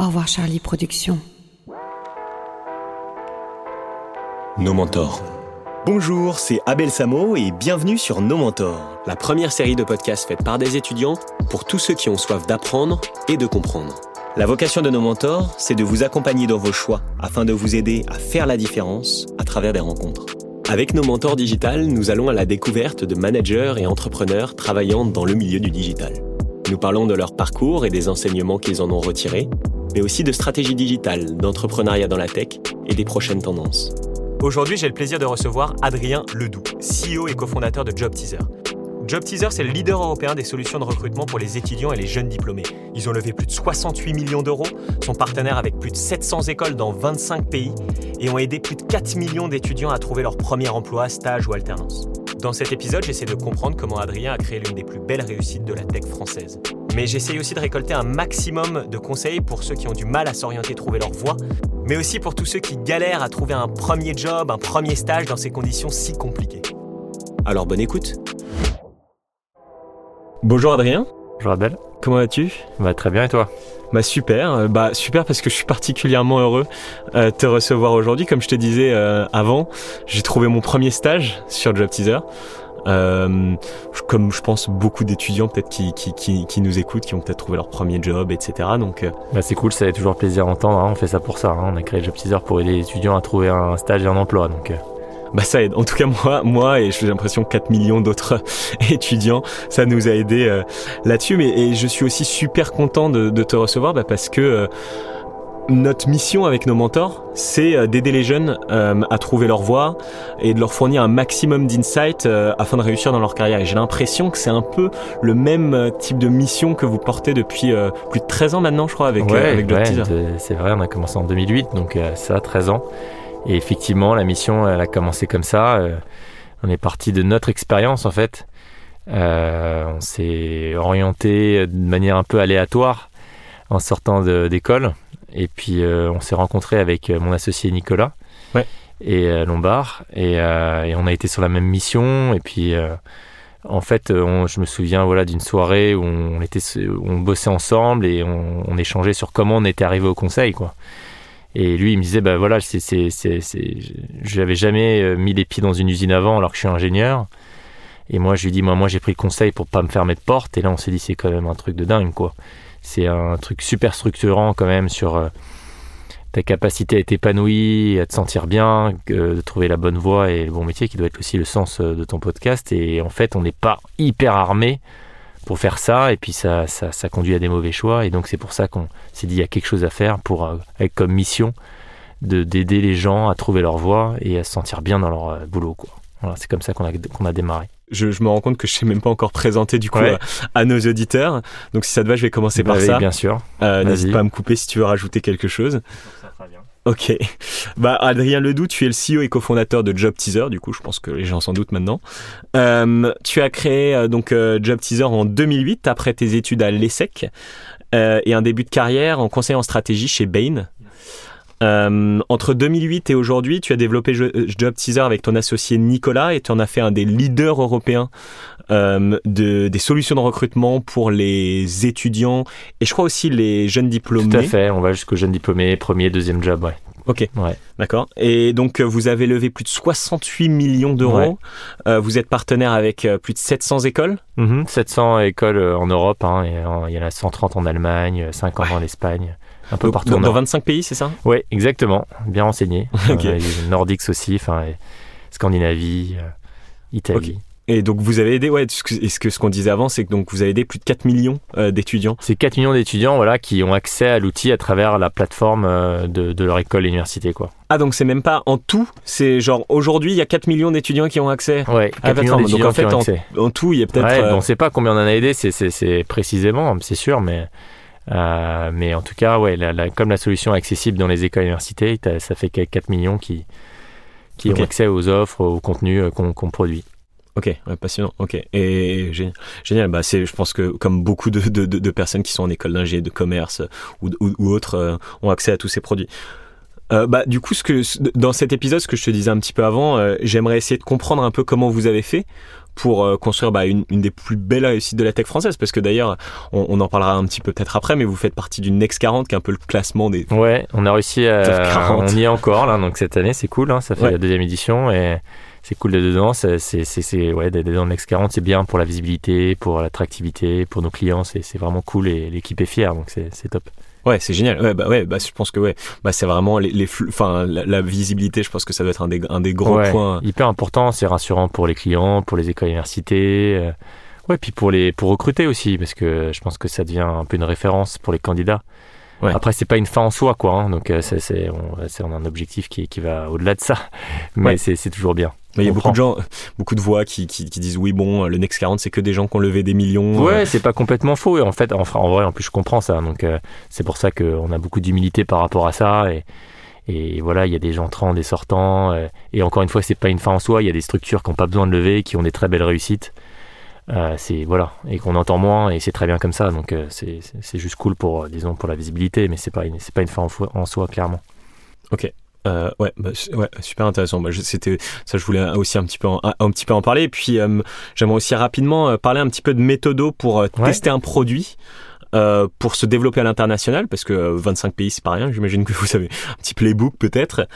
Au revoir Charlie Productions. Nos mentors. Bonjour, c'est Abel Samo et bienvenue sur Nos mentors, la première série de podcasts faite par des étudiants pour tous ceux qui ont soif d'apprendre et de comprendre. La vocation de nos mentors, c'est de vous accompagner dans vos choix afin de vous aider à faire la différence à travers des rencontres. Avec nos mentors digital, nous allons à la découverte de managers et entrepreneurs travaillant dans le milieu du digital. Nous parlons de leur parcours et des enseignements qu'ils en ont retirés, mais aussi de stratégie digitale, d'entrepreneuriat dans la tech et des prochaines tendances. Aujourd'hui, j'ai le plaisir de recevoir Adrien Ledoux, CEO et cofondateur de Job Teaser. Job Teaser, c'est le leader européen des solutions de recrutement pour les étudiants et les jeunes diplômés. Ils ont levé plus de 68 millions d'euros, sont partenaires avec plus de 700 écoles dans 25 pays et ont aidé plus de 4 millions d'étudiants à trouver leur premier emploi, stage ou alternance. Dans cet épisode, j'essaie de comprendre comment Adrien a créé l'une des plus belles réussites de la tech française. Mais j'essaie aussi de récolter un maximum de conseils pour ceux qui ont du mal à s'orienter et trouver leur voie, mais aussi pour tous ceux qui galèrent à trouver un premier job, un premier stage dans ces conditions si compliquées. Alors bonne écoute Bonjour Adrien. Bonjour Abel. Comment vas-tu? Bah très bien et toi? Bah super, euh, bah super parce que je suis particulièrement heureux euh, de te recevoir aujourd'hui. Comme je te disais euh, avant, j'ai trouvé mon premier stage sur Job Teaser. Euh, comme je pense beaucoup d'étudiants peut-être qui, qui, qui, qui, nous écoutent, qui ont peut-être trouvé leur premier job, etc. Donc euh... bah c'est cool, ça fait toujours plaisir d'entendre. Hein. On fait ça pour ça. Hein. On a créé Job Teaser pour aider les étudiants à trouver un stage et un emploi. Donc euh bah ça aide. En tout cas moi, moi et j'ai l'impression 4 millions d'autres étudiants, ça nous a aidé euh, là-dessus. Mais et je suis aussi super content de, de te recevoir bah, parce que euh, notre mission avec nos mentors, c'est euh, d'aider les jeunes euh, à trouver leur voie et de leur fournir un maximum d'insights euh, afin de réussir dans leur carrière. Et j'ai l'impression que c'est un peu le même type de mission que vous portez depuis plus de 13 ans maintenant, je crois, avec, ouais, avec ouais, C'est vrai, on a commencé en 2008, donc ça, 13 ans. Et effectivement, la mission, elle a commencé comme ça. On est parti de notre expérience, en fait. On s'est orienté de manière un peu aléatoire en sortant d'école. Et puis, euh, on s'est rencontré avec mon associé Nicolas ouais. et euh, Lombard. Et, et, on a été sur la même mission. Et puis, en fait, on, je me souviens voilà, d'une soirée où on, était, où on bossait ensemble et on, on échangeait sur comment on était arrivé au conseil, quoi. Et lui, il me disait, bah voilà, c'est, c'est, c'est, c'est... j'avais jamais mis les pieds dans une usine avant alors que je suis ingénieur. Et moi, je lui dis, moi, moi, j'ai pris le conseil pour pas me fermer de porte. Et là, on s'est dit, c'est quand même un truc de dingue, quoi. C'est un truc super structurant quand même sur euh, ta capacité à être épanoui, à te sentir bien, euh, de trouver la bonne voie et le bon métier, qui doit être aussi le sens euh, de ton podcast. Et en fait, on n'est pas hyper armé pour faire ça et puis ça, ça, ça, conduit à des mauvais choix et donc c'est pour ça qu'on s'est dit il y a quelque chose à faire pour avec comme mission de d'aider les gens à trouver leur voie et à se sentir bien dans leur boulot. Voilà, c'est comme ça qu'on a démarré. Je, je, me rends compte que je sais même pas encore présenter du coup ouais. à, à, nos auditeurs. Donc si ça te va, je vais commencer bah par oui, ça. Bien sûr. Euh, N'hésite pas à me couper si tu veux rajouter quelque chose. Ça sera bien. Ok. Bah, Adrien Ledoux, tu es le CEO et cofondateur de Job Teaser. Du coup, je pense que les gens s'en doutent maintenant. Euh, tu as créé euh, donc euh, Job Teaser en 2008 après tes études à l'ESSEC euh, et un début de carrière en conseil en stratégie chez Bain. Euh, entre 2008 et aujourd'hui, tu as développé Job Teaser avec ton associé Nicolas et tu en as fait un des leaders européens euh, de, des solutions de recrutement pour les étudiants et je crois aussi les jeunes diplômés. Tout à fait, on va jusqu'aux jeunes diplômés, premier, deuxième job, ouais. Ok, ouais. d'accord. Et donc vous avez levé plus de 68 millions d'euros. Ouais. Euh, vous êtes partenaire avec euh, plus de 700 écoles. Mm -hmm. 700 écoles en Europe. Hein, et il y en a 130 en Allemagne, 50 ouais. en Espagne. Un peu donc, partout. Dans, dans 25 pays, c'est ça? Oui, exactement. Bien renseigné. okay. euh, Nordiques aussi, enfin, Scandinavie, euh, Italie. Okay. Et donc vous avez aidé, ouais, ce que, ce, que, ce qu'on disait avant, c'est que donc vous avez aidé plus de 4 millions euh, d'étudiants. C'est 4 millions d'étudiants, voilà, qui ont accès à l'outil à travers la plateforme euh, de, de, leur école et université, quoi. Ah donc c'est même pas en tout, c'est genre aujourd'hui il y a 4 millions d'étudiants qui ont accès ouais, à la plateforme. Donc en fait en, en, tout il y a peut-être. Ouais, euh... on sait pas combien on en a aidé, c'est précisément, c'est sûr, mais. Euh, mais en tout cas, ouais, la, la, comme la solution est accessible dans les écoles et universités, ça fait 4 millions qui, qui okay. ont accès aux offres, aux contenus euh, qu'on qu produit. Ok, ouais, passionnant. Ok, et génial. génial. Bah, c'est, je pense que comme beaucoup de, de, de personnes qui sont en école d'ingé, de commerce ou, ou, ou autres, euh, ont accès à tous ces produits. bah, du coup, ce que, dans cet épisode, ce que je te disais un petit peu avant, j'aimerais essayer de comprendre un peu comment vous avez fait pour euh, construire bah, une, une, des plus belles réussites de la tech française parce que d'ailleurs on, on, en parlera un petit peu peut-être après mais vous faites partie du Next 40 qui est un peu le classement des ouais on a réussi à, on y est encore là donc cette année c'est cool hein, ça fait la deuxième édition et c'est cool d'être dedans c'est c'est ouais d'être dans le Next 40 c'est bien pour la visibilité pour l'attractivité pour nos clients c'est vraiment cool et l'équipe est fière donc c'est top Ouais, c'est génial. Ouais, bah ouais, bah je pense que ouais, bah c'est vraiment les, les enfin la, visibilité. Je pense que ça doit être un des un des gros points. Hyper important. C'est rassurant pour les clients, pour les écoles, universités. Euh, ouais, puis pour les pour recruter aussi, parce que je pense que ça devient un peu une référence pour les candidats. Ouais. Après, c'est pas une fin en soi, quoi. Hein, donc, euh, c'est, on, on, a un objectif qui, qui va au-delà de ça. Mais c'est toujours bien. Mais il y a beaucoup de gens, beaucoup de voix qui, qui, qui, disent oui, bon, le Next 40, c'est que des gens qui ont levé des millions. Ouais, euh. c'est pas complètement faux. Et en fait, en, en vrai, en plus, je comprends ça. Donc, euh, c'est pour ça qu'on a beaucoup d'humilité par rapport à ça. Et, et voilà, il y a des entrants, des sortants. et encore une fois, c'est pas une fin en soi. Il y a des structures qui n'ont pas besoin de lever, qui ont des très belles réussites. Euh, c'est voilà et qu'on entend moins et c'est très bien comme ça donc euh, c'est juste cool pour euh, disons pour la visibilité mais c'est pas c'est pas une fin en, soi clairement ok euh, ouais, bah, ouais, super intéressant. Bah, c'était ça, je voulais aussi un petit peu en, un, petit peu en parler. Et puis, j'aimerais aussi rapidement parler un petit peu de méthodo pour tester un produit. Euh, pour se développer à l'international, parce que 25 pays c'est pas rien, j'imagine que vous avez un petit playbook peut-être,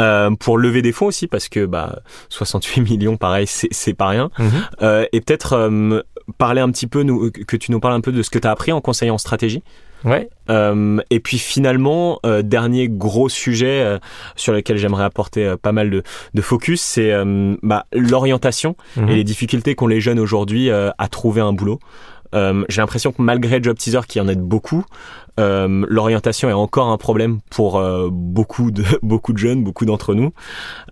euh, pour lever des fonds aussi, parce que bah, 68 millions pareil c'est pas rien, mhm. euh, et peut-être euh, parler un petit peu, nous, que tu nous parles un peu de ce que tu as appris en conseil en stratégie. Ouais. Euh, et puis finalement, euh, dernier gros sujet euh, sur lequel j'aimerais apporter pas mal de, de focus, c'est bah, l'orientation mhm. et les difficultés qu'ont les jeunes aujourd'hui à trouver un boulot. Euh, j'ai l'impression que malgré Job Teaser qui en aide beaucoup, euh, l'orientation est encore un problème pour euh, beaucoup de beaucoup de jeunes, beaucoup d'entre nous.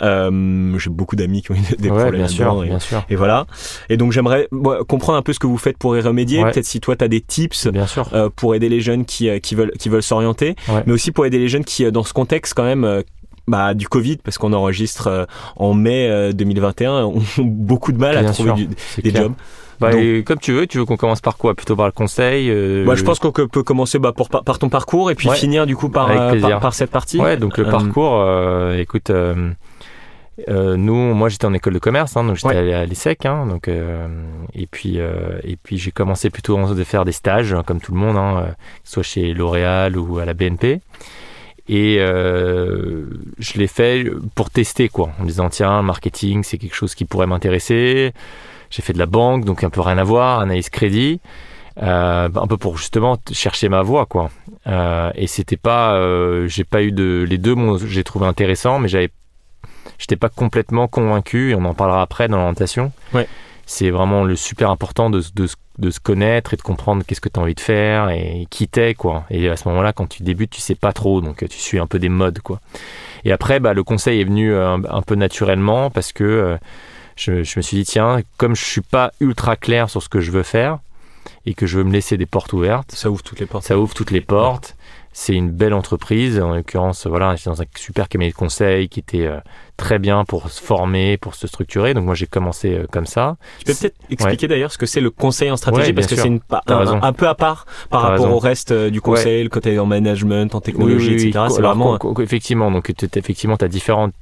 Euh, j'ai beaucoup d'amis qui ont eu des problèmes bien sûr, et, bien sûr. et voilà. Et donc j'aimerais comprendre un peu ce que vous faites pour y remédier. Peut-être si toi tu as des tips bien sûr. Euh, pour aider les jeunes qui, qui veulent qui veulent s'orienter, mais aussi pour aider les jeunes qui dans ce contexte quand même bah, du Covid, parce qu'on enregistre en mai 2021, ont beaucoup de mal à trouver des jobs. Bah, comme tu veux, tu veux qu'on commence par quoi? Plutôt par le conseil euh... bah, Je pense qu'on peut commencer bah, pour, par ton parcours et puis finir du coup par, euh, par, par, cette partie. Ouais, donc le euh, parcours, euh, écoute, nous, moi j'étais en école de commerce, hein, donc j'étais allé à l'ESSEC, hein, donc, et puis, et puis j'ai commencé plutôt à faire des stages, hein, comme tout le monde, hein, soit chez L'Oréal ou à la BNP. Et euh, je l'ai fait pour tester, quoi, en disant tiens, marketing, c'est quelque chose qui pourrait m'intéresser. J'ai fait de la banque, donc un peu rien à voir, analyse crédit, euh, un peu pour justement chercher ma voie, quoi. Euh, et c'était pas, euh, j'ai pas eu de, les deux, j'ai trouvé intéressant, mais j'avais, j'étais pas complètement convaincu. Et on en parlera après dans l'orientation. Ouais. C'est vraiment le super important de, de, de se connaître et de comprendre qu'est-ce que tu as envie de faire et qui t'es, quoi. Et à ce moment-là, quand tu débutes, tu sais pas trop, donc tu suis un peu des modes, quoi. Et après, bah, le conseil est venu un, un peu naturellement parce que je, me suis dit, tiens, comme je suis pas ultra clair sur ce que je veux faire et que je veux me laisser des portes ouvertes. Ça ouvre toutes les portes. Ça ouvre toutes les portes. C'est une belle entreprise. En l'occurrence, voilà, j'étais dans un super cabinet de conseil qui était euh, très bien pour se former, pour se structurer. Donc moi, j'ai commencé euh, comme ça. Tu peux peut-être expliquer d'ailleurs ce que c'est le conseil en stratégie? parce que c'est une un, un, peu à part par rapport au reste euh, du conseil, le côté en management, en technologie, etc. C'est vraiment effectivement. Donc effectivement, tu as différentes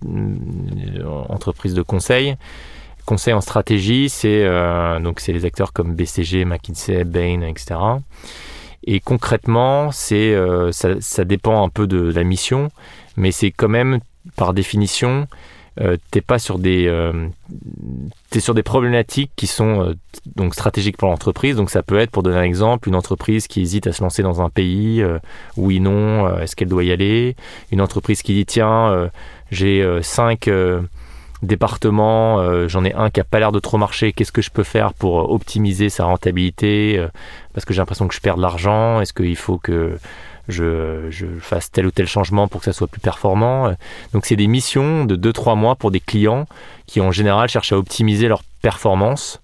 entreprises de conseil conseil en stratégie, c'est euh, donc c'est les acteurs comme BCG, McKinsey, Bain, etc. Et concrètement, c'est euh, ça, dépend un peu de la mission, mais c'est quand même par définition, euh, t'es pas sur des euh, sur des problématiques qui sont euh, donc stratégiques pour l'entreprise. Donc ça peut être, pour donner un exemple, une entreprise qui hésite à se lancer dans un pays, oui non, est-ce qu'elle doit y aller? Une entreprise qui dit tiens, j'ai cinq département, euh, j'en ai un qui a pas l'air de trop marcher, qu'est-ce que je peux faire pour euh, optimiser sa rentabilité euh, Parce que j'ai l'impression que je perds de l'argent, est-ce qu'il faut que je, fasse tel ou tel changement pour que ça soit plus performant Donc c'est des missions de 2-3 mois pour des clients qui en général cherchent à optimiser leur performance.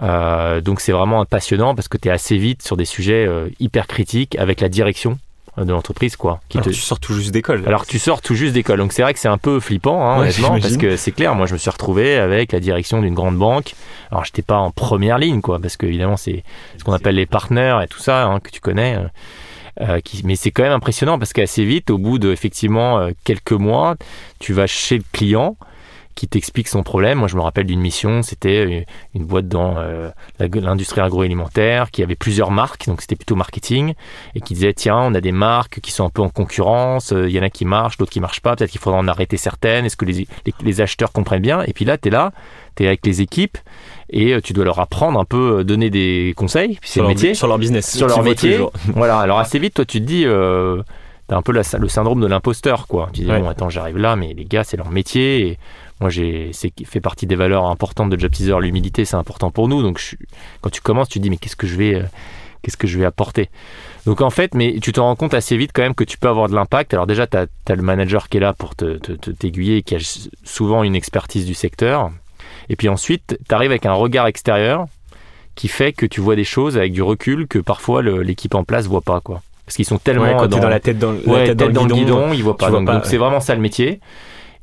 donc c'est vraiment passionnant parce que tu assez vite sur des sujets hyper critiques avec la direction de l'entreprise quoi. Qui Alors tu sors tout juste d'école. Alors tu sors tout juste d'école, donc c'est vrai que c'est un peu flippant hein, honnêtement parce que c'est clair. Moi je me suis retrouvé avec la direction d'une grande banque. Alors j'étais pas en première ligne quoi, parce que évidemment c'est ce qu'on appelle les partenaires et tout ça hein, que tu connais. qui, mais c'est quand même impressionnant parce qu'assez vite, au bout de effectivement quelques mois, tu vas chez le client qui t'explique son problème. Moi, je me rappelle d'une mission, c'était une boîte dans euh, l'industrie agroalimentaire qui avait plusieurs marques, donc c'était plutôt marketing, et qui disait tiens, on a des marques qui sont un peu en concurrence, euh, il y en a qui marchent, d'autres qui marchent pas, peut-être qu'il faudra en arrêter certaines, est-ce que les, les, acheteurs comprennent bien? Et puis là, tu es là, tu es avec les équipes, et euh, tu dois leur apprendre un peu, donner des conseils, c'est le métier. Sur leur business. Sur leur métier. voilà, alors assez vite, toi, tu te dis t'as un peu la, le syndrome de l'imposteur, quoi. Tu dis, bon, attends, j'arrive là, mais les gars, c'est leur métier. Et moi, j'ai, c'est fait partie des valeurs importantes de Job Teaser. L'humilité, c'est important pour nous. Donc, quand tu commences, tu te dis, mais qu'est-ce que je vais, euh, qu'est-ce que je vais apporter? Donc, en fait, mais tu te rends compte assez vite quand même que tu peux avoir de l'impact. Alors, déjà, tu as, le manager qui est là pour te, t'aiguiller, qui a souvent une expertise du secteur. Et puis ensuite, tu arrives avec un regard extérieur qui fait que tu vois des choses avec du recul que parfois l'équipe en place voit pas, quoi parce qu'ils sont tellement dans, la tête dans, la tête dans, le guidon, ils voient pas. donc, c'est vraiment ça le métier.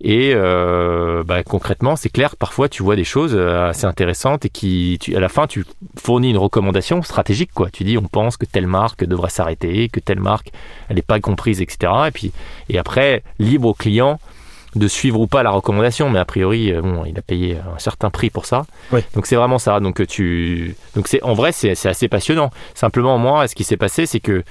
Et euh, bah, concrètement, c'est clair, parfois tu vois des choses euh, assez intéressantes et qui, tu, à la fin, tu fournis une recommandation stratégique. Quoi. Tu dis, on pense que telle marque devrait s'arrêter, que telle marque, elle n'est pas comprise, etc. Et puis, et après, libre au client de suivre ou pas la recommandation, mais a priori, euh, bon, il a payé un certain prix pour ça. Donc c'est vraiment ça. Donc tu, donc c'est en vrai, c'est assez passionnant. Simplement, moi, ce qui s'est passé, c'est que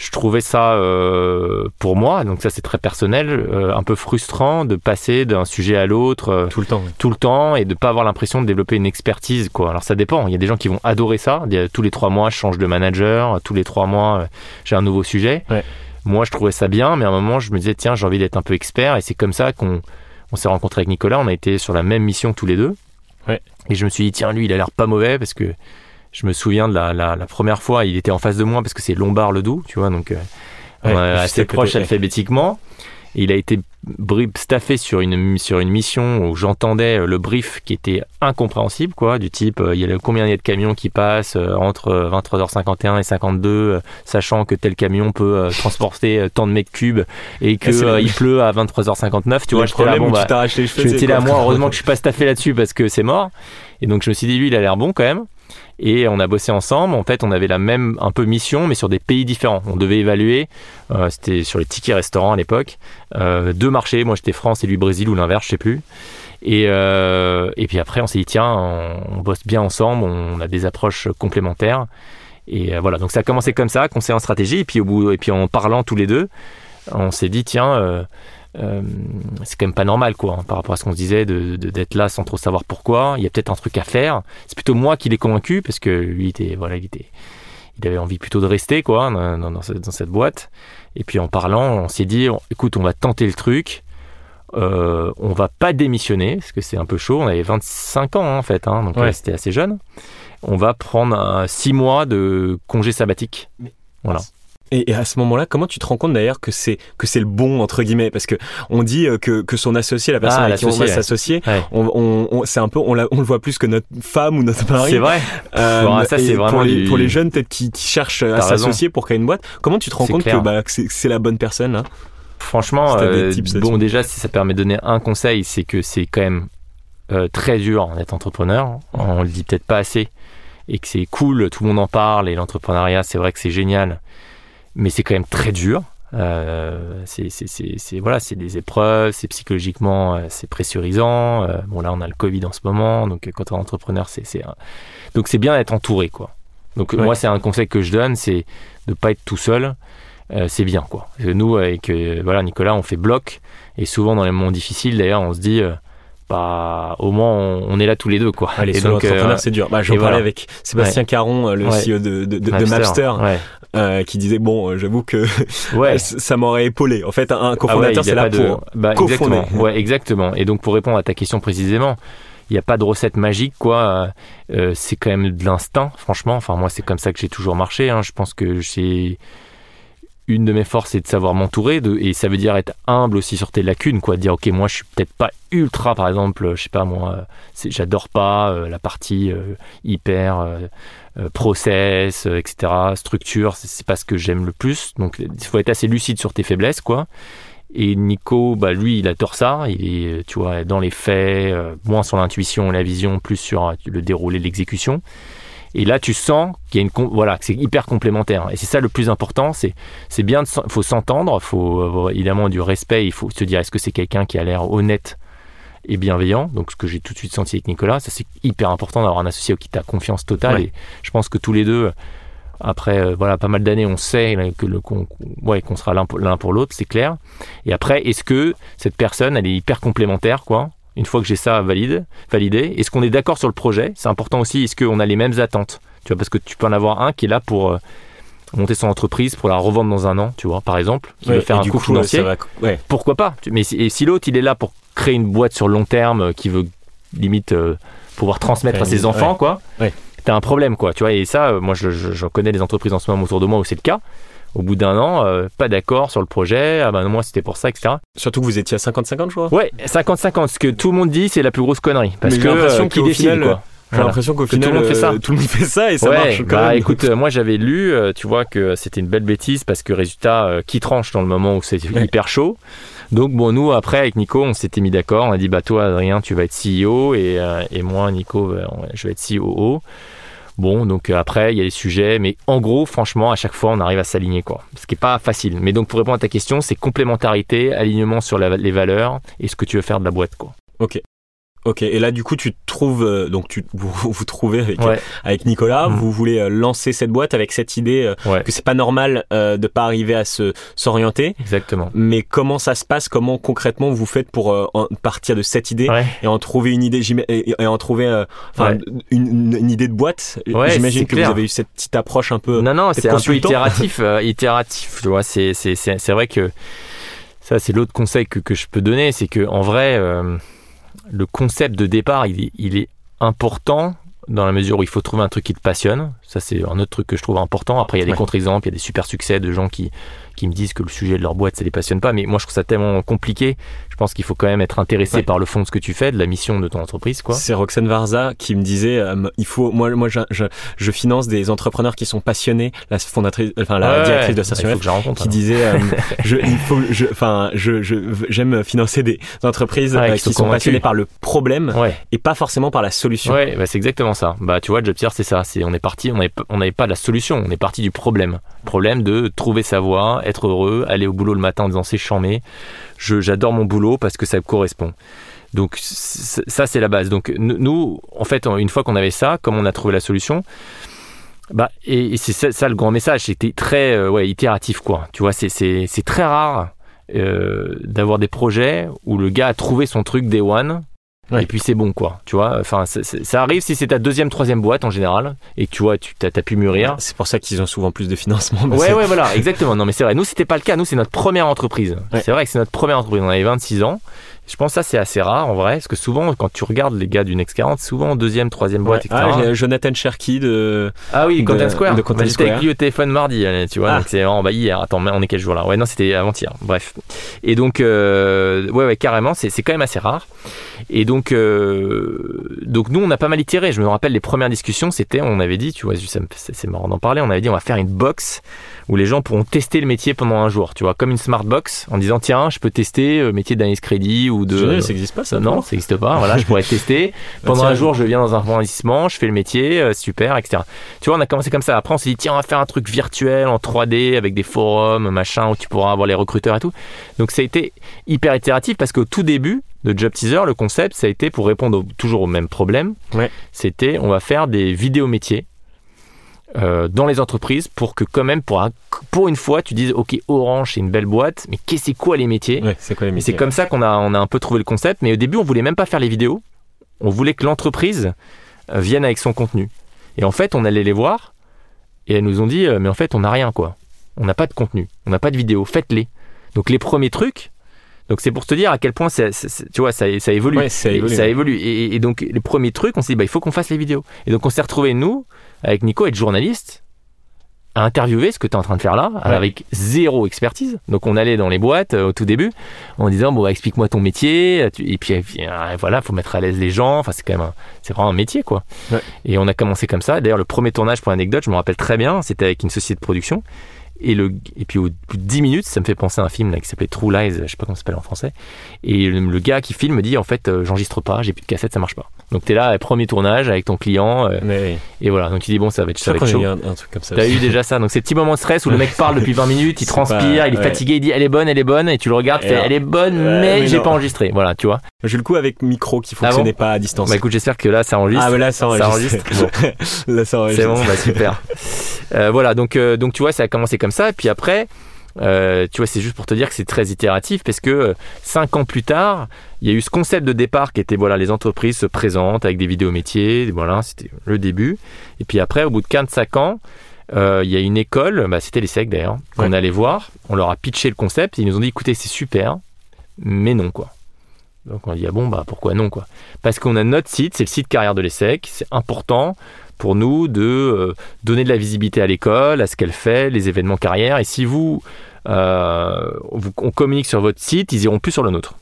je trouvais ça euh, pour moi, donc ça c'est très personnel, euh, un peu frustrant de passer d'un sujet à l'autre euh, tout le temps, tout le temps, et de pas avoir l'impression de développer une expertise quoi. Alors ça dépend. Il y a des gens qui vont adorer ça. Tous les trois mois, je change de manager. Tous les trois mois, j'ai un nouveau sujet. Moi, je trouvais ça bien, mais à un moment, je me disais tiens, j'ai envie d'être un peu expert, et c'est comme ça qu'on on s'est rencontré avec Nicolas. On a été sur la même mission tous les deux. Et je me suis dit tiens, lui, il a l'air pas mauvais parce que je me souviens de la, la, première fois, il était en face de moi parce que c'est Lombard le Doux, tu vois, donc euh, assez proche alphabétiquement. il a été staffé sur une, sur une mission où j'entendais euh, le brief qui était incompréhensible, quoi, du type euh, il y a combien il y a de camions qui passent entre 23h51 et 52, sachant que tel camion peut transporter tant de mètres cubes et que il pleut à 23h59, tu vois, je là, bon, bah, je suis là, moi, heureusement que je suis pas staffé là-dessus parce que c'est mort. Et donc je me suis dit, lui, il a l'air bon quand même et on a bossé ensemble. En fait, on avait la même un peu mission, mais sur des pays différents. On devait évaluer, euh, c'était sur les tickets restaurants à l'époque, euh, deux marchés. Moi, j'étais France et lui Brésil ou l'inverse, je sais plus. Et, euh, et puis après, on s'est dit tiens, on, bosse bien ensemble, on a des approches complémentaires. Et voilà, donc ça a commencé comme ça, conseil en stratégie. Et puis au bout, et puis en parlant tous les deux, on s'est dit tiens euh, c'est quand même pas normal quoi hein, par rapport à ce qu'on se disait de, d'être là sans trop savoir pourquoi. Il y a peut-être un truc à faire. C'est plutôt moi qui l'ai convaincu parce que lui était voilà il était il avait envie plutôt de rester quoi dans, dans, cette, boîte. Et puis en parlant on s'est dit écoute on va tenter le truc. Euh, on va pas démissionner parce que c'est un peu chaud. On avait 25 ans hein, en fait hein, donc c'était assez jeune. On va prendre 6 mois de congé sabbatique. Voilà et, à ce moment-là, comment tu te rends compte d'ailleurs que c'est que c'est le bon entre guillemets? Parce que on dit euh, que, que son associé, la personne ah, avec qui on va s'associer, on, on, c'est un peu on, on, le voit plus que notre femme ou notre mari. C'est vrai. Euh, ça c'est vraiment pour les, pour les jeunes peut-être qui, qui cherchent à s'associer pour créer une boîte. Comment tu te rends compte que, bah, que c'est la bonne personne là? Franchement, euh, bon déjà si ça permet de donner un conseil, c'est que c'est quand même euh, très dur d'être entrepreneur. On le dit peut-être pas assez et que c'est cool, tout le monde en parle et l'entrepreneuriat c'est vrai que c'est génial mais c'est quand même très dur. Euh, c'est voilà, c'est des épreuves, c'est psychologiquement, euh, c'est pressurisant. Euh, bon là, on a le Covid en ce moment, donc euh, quand on est entrepreneur, c'est donc c'est bien d'être entouré quoi. Donc moi, c'est un conseil que je donne, c'est de pas être tout seul. c'est bien quoi. Nous avec voilà Nicolas, on fait bloc et souvent dans les moments difficiles, d'ailleurs, on se dit bah, au moins on, est là tous les deux quoi. Allez, et donc c'est dur. Bah, j'en parlais avec Sébastien Caron, le CEO de, de, de, Mapster, euh, qui disait bon, euh, j'avoue que ouais. ça m'aurait épaulé. En fait, un cofondateur, ah c'est là pour bah, exactement. Ouais, exactement. Et donc pour répondre à ta question précisément, il n'y a pas de recette magique, quoi. Euh, c'est quand même de l'instinct, franchement. Enfin, moi, c'est comme ça que j'ai toujours marché. Hein. Je pense que j'ai une de mes forces, c'est de savoir m'entourer, de, et ça veut dire être humble aussi sur tes lacunes, quoi. Dire, ok, moi, je suis peut-être pas ultra, par exemple, je sais pas, moi, j'adore pas la partie hyper euh, process, euh, etc., structure, c'est pas ce que j'aime le plus. Donc il faut être assez lucide sur tes faiblesses, quoi. Et Nico, bah lui, il adore ça. Il est, tu vois, dans les faits, euh, moins sur l'intuition et la vision, plus sur le déroulé, l'exécution. Et là, tu sens qu'il y a une voilà, que c'est hyper complémentaire. Et c'est ça le plus important. C'est c'est bien, il faut s'entendre, il faut avoir évidemment du respect. Il faut se dire est-ce que c'est quelqu'un qui a l'air honnête et bienveillant? Donc ce que j'ai tout de suite senti avec Nicolas, ça c'est hyper important d'avoir un associé qui t'a confiance totale. Et je pense que tous les deux, après euh, voilà pas mal d'années, on sait que le qu'on ouais, qu'on sera l'un pour, l'un pour l'autre, c'est clair. Et après, est-ce que cette personne, elle est hyper complémentaire, quoi? Une fois que j'ai ça valide, validé, est-ce qu'on est d'accord sur le projet? C'est important aussi, est-ce qu'on a les mêmes attentes? Tu vois, parce que tu peux en avoir un qui est là pour euh, monter son entreprise, pour la revendre dans un an, tu vois, par exemple, qui veut faire un coup, financier. Pourquoi pas? Mais si, si l'autre, il est là pour créer une boîte sur le long terme, euh, qui veut limite euh, pouvoir transmettre à ses enfants, quoi, t'as un problème, quoi, tu vois. Et ça, moi, je, je, connais des entreprises en ce moment autour de moi où c'est le cas au bout d'un an, euh, pas d'accord sur le projet, ah ben moi c'était pour ça, etc. Surtout que vous étiez à 50-50, je crois. Ouais, 50-50. Ce que tout le monde dit, c'est la plus grosse connerie. Parce que euh, qui décide, quoi. J'ai l'impression qu'au final, tout le, monde fait ça. tout le monde fait ça et ça marche quand bah, Écoute, moi j'avais lu, euh, tu vois, que c'était une belle bêtise parce que résultat, qui tranche dans le moment où c'est hyper chaud. Donc bon, nous après avec Nico, on s'était mis d'accord. On a dit bah toi Adrien, tu vas être CEO et, et moi Nico, je vais être COO. Bon, donc euh, après, il y a les sujets, mais en gros, franchement, à chaque fois, on arrive à s'aligner, quoi. Ce qui n'est pas facile. Mais donc, pour répondre à ta question, c'est complémentarité, alignement sur les valeurs et ce que tu veux faire de la boîte, quoi. Ok. Ok, et là du coup tu trouves euh, donc tu vous, vous trouvez avec, avec Nicolas, mm. vous voulez euh, lancer cette boîte avec cette idée euh, que c'est pas normal euh, de pas arriver à se s'orienter. Exactement. Mais comment ça se passe? Comment concrètement vous faites pour en partir de cette idée et en trouver une idée et, en trouver une, une, idée de boîte? J'imagine que vous avez eu cette petite approche un peu. Non non, c'est un peu itératif, itératif. Tu vois, c'est c'est c'est vrai que ça c'est l'autre conseil que que je peux donner, c'est que en vrai le concept de départ, il est, important dans la mesure où il faut trouver un truc qui te passionne. Ça, c'est un autre truc que je trouve important. Après, il y a des contre-exemples, il y a des super succès de gens qui, qui me disent que le sujet de leur boîte, ça les passionne pas. Mais moi, je trouve ça tellement compliqué. Je pense qu'il faut quand même être intéressé par le fond de ce que tu fais, de la mission de ton entreprise, quoi. C'est Roxane Varza qui me disait, euh, il faut, moi, moi, je, je, finance des entrepreneurs qui sont passionnés. La fondatrice, enfin, la directrice de Station qui disait, euh, je, il faut, je, enfin, je, j'aime financer des entreprises euh, qui, sont, passionnées par le problème et pas forcément par la solution. Ouais, bah, c'est exactement ça. Bah, tu vois, Jobtier, c'est ça. C'est, on est parti, on n'avait on pas de la solution, on est parti du problème. Problème de trouver sa voie, être heureux, aller au boulot le matin en disant c'est chambé, j'adore mon boulot parce que ça me correspond. Donc ça c'est la base. Donc nous, en fait, une fois qu'on avait ça, comme on a trouvé la solution, bah et, c'est ça, le grand message, c'était très euh, itératif quoi. Tu vois, c'est très rare euh, d'avoir des projets où le gars a trouvé son truc day one et puis c'est bon, quoi. Tu vois, enfin, ça arrive si c'est ta deuxième, troisième boîte en général, et que tu vois, tu as, pu mûrir. C'est pour ça qu'ils ont souvent plus de financement. Ouais, ouais, voilà, exactement. Non, mais c'est vrai. Nous, c'était pas le cas. Nous, c'est notre première entreprise. C'est vrai que c'est notre première entreprise. On avait 26 ans. Je pense que ça, c'est assez rare en vrai, parce que souvent, quand tu regardes les gars du Next 40, souvent deuxième, troisième boîte, etc. Ah, Jonathan Cherky de. Ah oui, Content Square. De Content J'étais avec lui au téléphone mardi, tu vois, ah. donc c'est vraiment, bah hier, attends, on est quel jour là? Ouais, non, c'était avant-hier, bref. Et donc, euh, ouais, ouais, carrément, c'est quand même assez rare. Et donc, euh, donc nous, on a pas mal itéré. Je me rappelle les premières discussions, c'était, on avait dit, tu vois, c'est marrant d'en parler, on avait dit, on va faire une box où les gens pourront tester le métier pendant un jour, tu vois, comme une smart box, en disant, tiens, je peux tester le euh, métier d'analyse crédit ou de. ça n'existe pas, ça. Non, ça n'existe pas. Voilà, je pourrais tester. Pendant un jour, je viens dans un fonds d'investissement, je fais le métier, euh, super, etc. Tu vois, on a commencé comme ça. Après, on s'est dit, tiens, on va faire un truc virtuel en 3D avec des forums, machin, où tu pourras avoir les recruteurs et tout. Donc, ça a été hyper itératif parce qu'au tout début, de Job Teaser, le concept, ça a été pour répondre toujours au même problème. C'était, on va faire des vidéos métiers euh, dans les entreprises pour que quand même, pour, pour une fois, tu dises, ok, Orange, c'est une belle boîte, mais qu'est-ce c'est quoi les métiers C'est quoi les métiers C'est comme ça qu'on a, on a un peu trouvé le concept. Mais au début, on voulait même pas faire les vidéos. On voulait que l'entreprise euh, vienne avec son contenu. Et en fait, on allait les voir et elles nous ont dit, euh, mais en fait, on n'a rien quoi. On n'a pas de contenu, on n'a pas de vidéo. Faites-les. Donc les premiers trucs, donc c'est pour te dire à quel point ça, tu vois, ça, ça évolue. ça évolue. Et, ça évolue. Et, donc les premiers trucs, on s'est dit, bah, il faut qu'on fasse les vidéos. Et donc on s'est retrouvé nous, avec Nico, être journaliste, à interviewer ce que tu es en train de faire là, avec zéro expertise. Donc on allait dans les boîtes euh, au tout début, en disant, bon, bah, explique-moi ton métier. Et puis, puis euh, voilà, faut mettre à l'aise les gens. Enfin, c'est quand même, c'est vraiment un métier, quoi. Et on a commencé comme ça. D'ailleurs, le premier tournage, pour l'anecdote, je me rappelle très bien, c'était avec une société de production. Et, le, et puis au bout de 10 minutes, ça me fait penser à un film là, qui s'appelait True Lies, je sais pas comment ça s'appelle en français. Et le, gars qui filme me dit en fait, euh, j'enregistre pas, j'ai plus de cassette, ça marche pas. Donc tu es là, premier tournage avec ton client. euh, et voilà, donc tu dis, bon, ça va être, ça va être chaud. eu un, un truc comme ça. T'as eu déjà ça, donc ces petits moments de stress où le mec parle depuis 20 minutes, il transpire, pas- il est ouais. fatigué, il dit elle est bonne, elle est bonne, et tu le regardes, fais, elle est bonne, mais mais j'ai pas enregistré. Voilà, tu vois. J'ai le coup avec micro qui Ah fonctionnait bon pas à distance. Bah écoute, j'espère que là ça enregistre. ah, mais là, ça Ça enregistre. là, ça enregistre. C'est bon, bah super. Euh, voilà, donc, euh, donc tu vois, ça a commencé comme ça. Et puis après, euh, tu vois, c'est juste pour te dire que c'est très itératif parce que euh, cinq ans plus tard, il y a eu ce concept de départ qui était voilà, les entreprises se présentent avec des vidéos métiers. Voilà, c'était le début. Et puis après, au bout de 15 ans, euh, il y a une école, bah, c'était les SEC d'ailleurs, qu'on Ouais. allait voir. On leur a pitché le concept. Et ils nous ont dit écoutez, c'est super, mais non quoi. Donc on a dit ah bon bah pourquoi non quoi Parce qu'on a notre site, c'est le site carrière de l'ESSEC, c'est important pour nous de euh, donner de la visibilité à l'école, à ce qu'elle fait, les événements carrière. Et si vous, euh, vous- on communique sur votre site, ils iront plus sur le nôtre.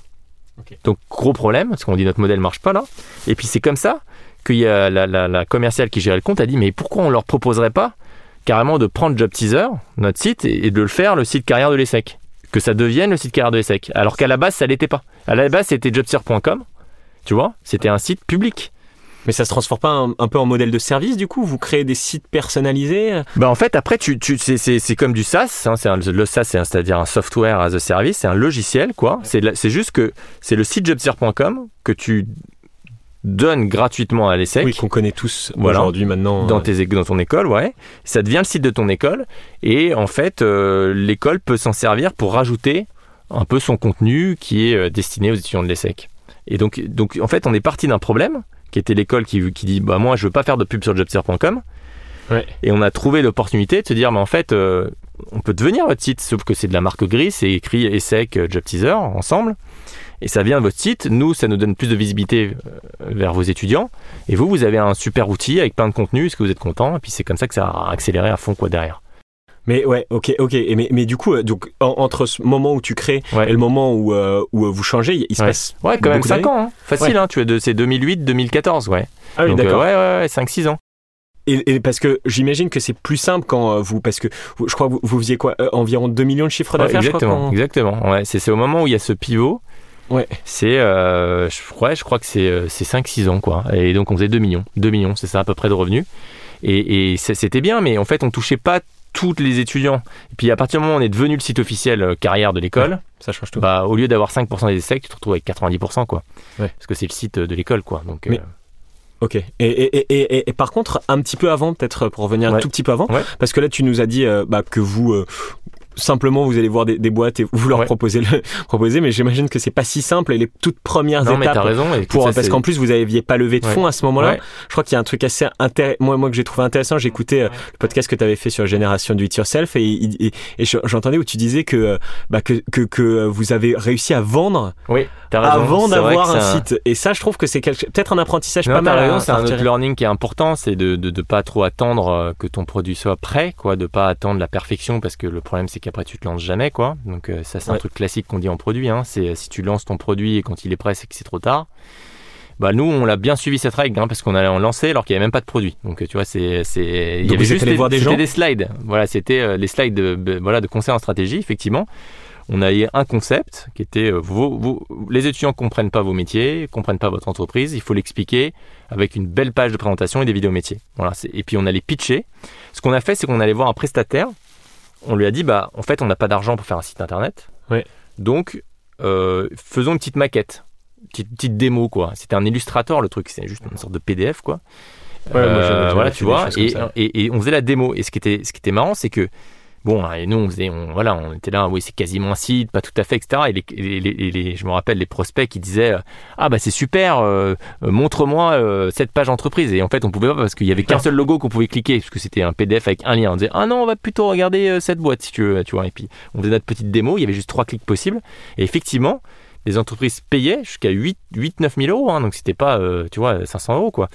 Donc gros problème, parce qu'on dit notre modèle marche pas là. Et puis c'est comme ça qu'il y a la, la- la commerciale qui gérait le compte a dit mais pourquoi on leur proposerait pas carrément de prendre Job Teaser, notre site, et, et de le faire le site carrière de l'ESSEC? Que ça devienne le site carrière de l'ESSEC. Alors qu'à la base, ça l'était pas. À la base, c'était jobtier.com. Tu vois, c'était un site public. Mais ça se transforme pas un, un peu en modèle de service du coup Vous créez des sites personnalisés Bah en fait après tu, tu c'est, comme du SaaS, hein, c'est un- le SaaS un- c'est-à-dire un software as a service, c'est un logiciel quoi. C'est, juste que c'est le site jobtier.com que tu donnes gratuitement à l'ESSEC Oui, qu'on connaît tous Voilà. aujourd'hui maintenant. dans, euh, tes, dans ton école, ouais. Ça devient le site de ton école et en fait euh, l'école peut s'en servir pour rajouter un peu son contenu qui est euh, destiné aux étudiants de l'ESSEC. Et donc, donc en fait on est parti d'un problème qui était l'école qui, qui dit bah moi je veux pas faire de pub sur jobtier.com Ouais. et on a trouvé l'opportunité de se dire mais en fait euh, on peut devenir votre site sauf que c'est de la marque gris c'est écrit ESSEC euh, Job Teaser ensemble. Et ça vient de votre site. Nous ça nous donne plus de visibilité euh, vers vos étudiants. Et vous vous avez un super outil avec plein de contenu est-ce que vous êtes content? Et puis c'est comme ça que ça a accéléré à fond quoi derrière Mais ouais, ok, ok. Et mais, mais du coup, euh, donc, en- entre ce moment où tu crées Ouais. et le moment où, euh, où euh, vous changez, il, se Ouais. passe. ouais quand même Beaucoup 5 d'années ans hein. facile hein, tu es de c'est 2008 2014 ouais Ah oui, donc d'accord. ouais ouais, ouais 5 6 ans Et, et parce que j'imagine que c'est plus simple quand vous. Parce que vous- je crois que vous, vous faisiez quoi euh, Environ 2 millions de chiffres Ouais, d'affaires, je crois. exactement exactement ouais c'est c'est au moment où il y a ce pivot Ouais. c'est euh, je, crois, je crois que c'est c'est 5 6 ans quoi et donc on faisait 2 millions 2 millions c'est ça à peu près de revenus et, et c'était bien mais en fait on touchait pas tous les étudiants et puis à partir du moment où on est devenu le site officiel euh, carrière de l'école Ça change tout. bah, au lieu d'avoir 5% des essais, tu te retrouves avec 90%, quoi. Ouais. Parce que c'est le site de l'école, quoi. Donc, Mais- euh, Ok. Et, et, et, et, par contre, un petit peu avant, peut-être pour revenir un tout petit peu avant, Ouais. parce que là, tu nous as dit euh, bah, que vous. euh, Simplement, vous allez voir des, des boîtes et vous leur Ouais. proposez le proposer, mais j'imagine que c'est pas si simple et les toutes premières non, mais t'as étapes raison. et pour ça, parce qu'en plus vous aviez pas levé de Ouais. fonds à ce moment-là. Ouais. Je crois qu'il y a un truc assez intéressant moi moi que j'ai trouvé intéressant, j'ai écouté euh, le podcast que tu avais fait sur Génération Do It Yourself et, et, et je- j'entendais où tu disais que euh, bah, que, que que vous avez réussi à vendre Oui, t'as raison. avant d'avoir un site et ça je trouve que c'est quelque- peut-être un apprentissage Non, pas mal. c'est un autre learning qui est important, c'est de, de, de pas trop attendre euh, que ton produit soit prêt, quoi, de pas attendre la perfection, parce que le problème c'est qu'après tu te lances jamais, quoi. Donc euh, ça c'est un truc classique qu'on dit en produit, hein. C'est si tu lances ton produit et quand il est prêt, c'est que c'est trop tard. Bah nous on l'a bien suivi cette règle, hein, parce qu'on allait en lancer alors qu'il n'y avait même pas de produit. Donc euh, tu vois c'est c'est il y avait juste des, voir des gens des slides. Voilà c'était euh, les slides de, de- voilà de conseils en stratégie effectivement. On a eu un concept qui était euh, vos, vos- les étudiants comprennent pas vos métiers, comprennent pas votre entreprise, il faut l'expliquer avec une belle page de présentation et des vidéos métiers. Voilà, et puis on allait pitcher. Ce qu'on a fait, c'est qu'on allait voir un prestataire. On lui a dit, bah, en fait, on n'a pas d'argent pour faire un site internet. Ouais. Donc, euh, faisons une petite maquette, une petite, petite démo, quoi. C'était un illustrateur, le truc, c'est juste une sorte de PDF, quoi. Ouais, Euh, voilà, tu vois. et, et on faisait la démo. Et ce qui était, ce qui était marrant, c'est que Bon, et nous, on faisait, on, voilà, on était là, oui, c'est quasiment un site, pas tout à fait, etc. Et, les, et les- et les- je me rappelle les prospects qui disaient, euh, ah bah c'est super, euh, euh, montre-moi euh, cette page entreprise. Et en fait, on pouvait pas parce qu'il y avait qu'un seul logo qu'on pouvait cliquer, parce que c'était un PDF avec un lien. On disait, ah non, on va plutôt regarder euh, cette boîte si tu veux, tu vois. Et puis, on faisait notre petite démo, il y avait juste trois clics possibles. Et effectivement, les entreprises payaient jusqu'à 8-9 000 euros, hein, donc c'était pas, tu vois, 500 euros, quoi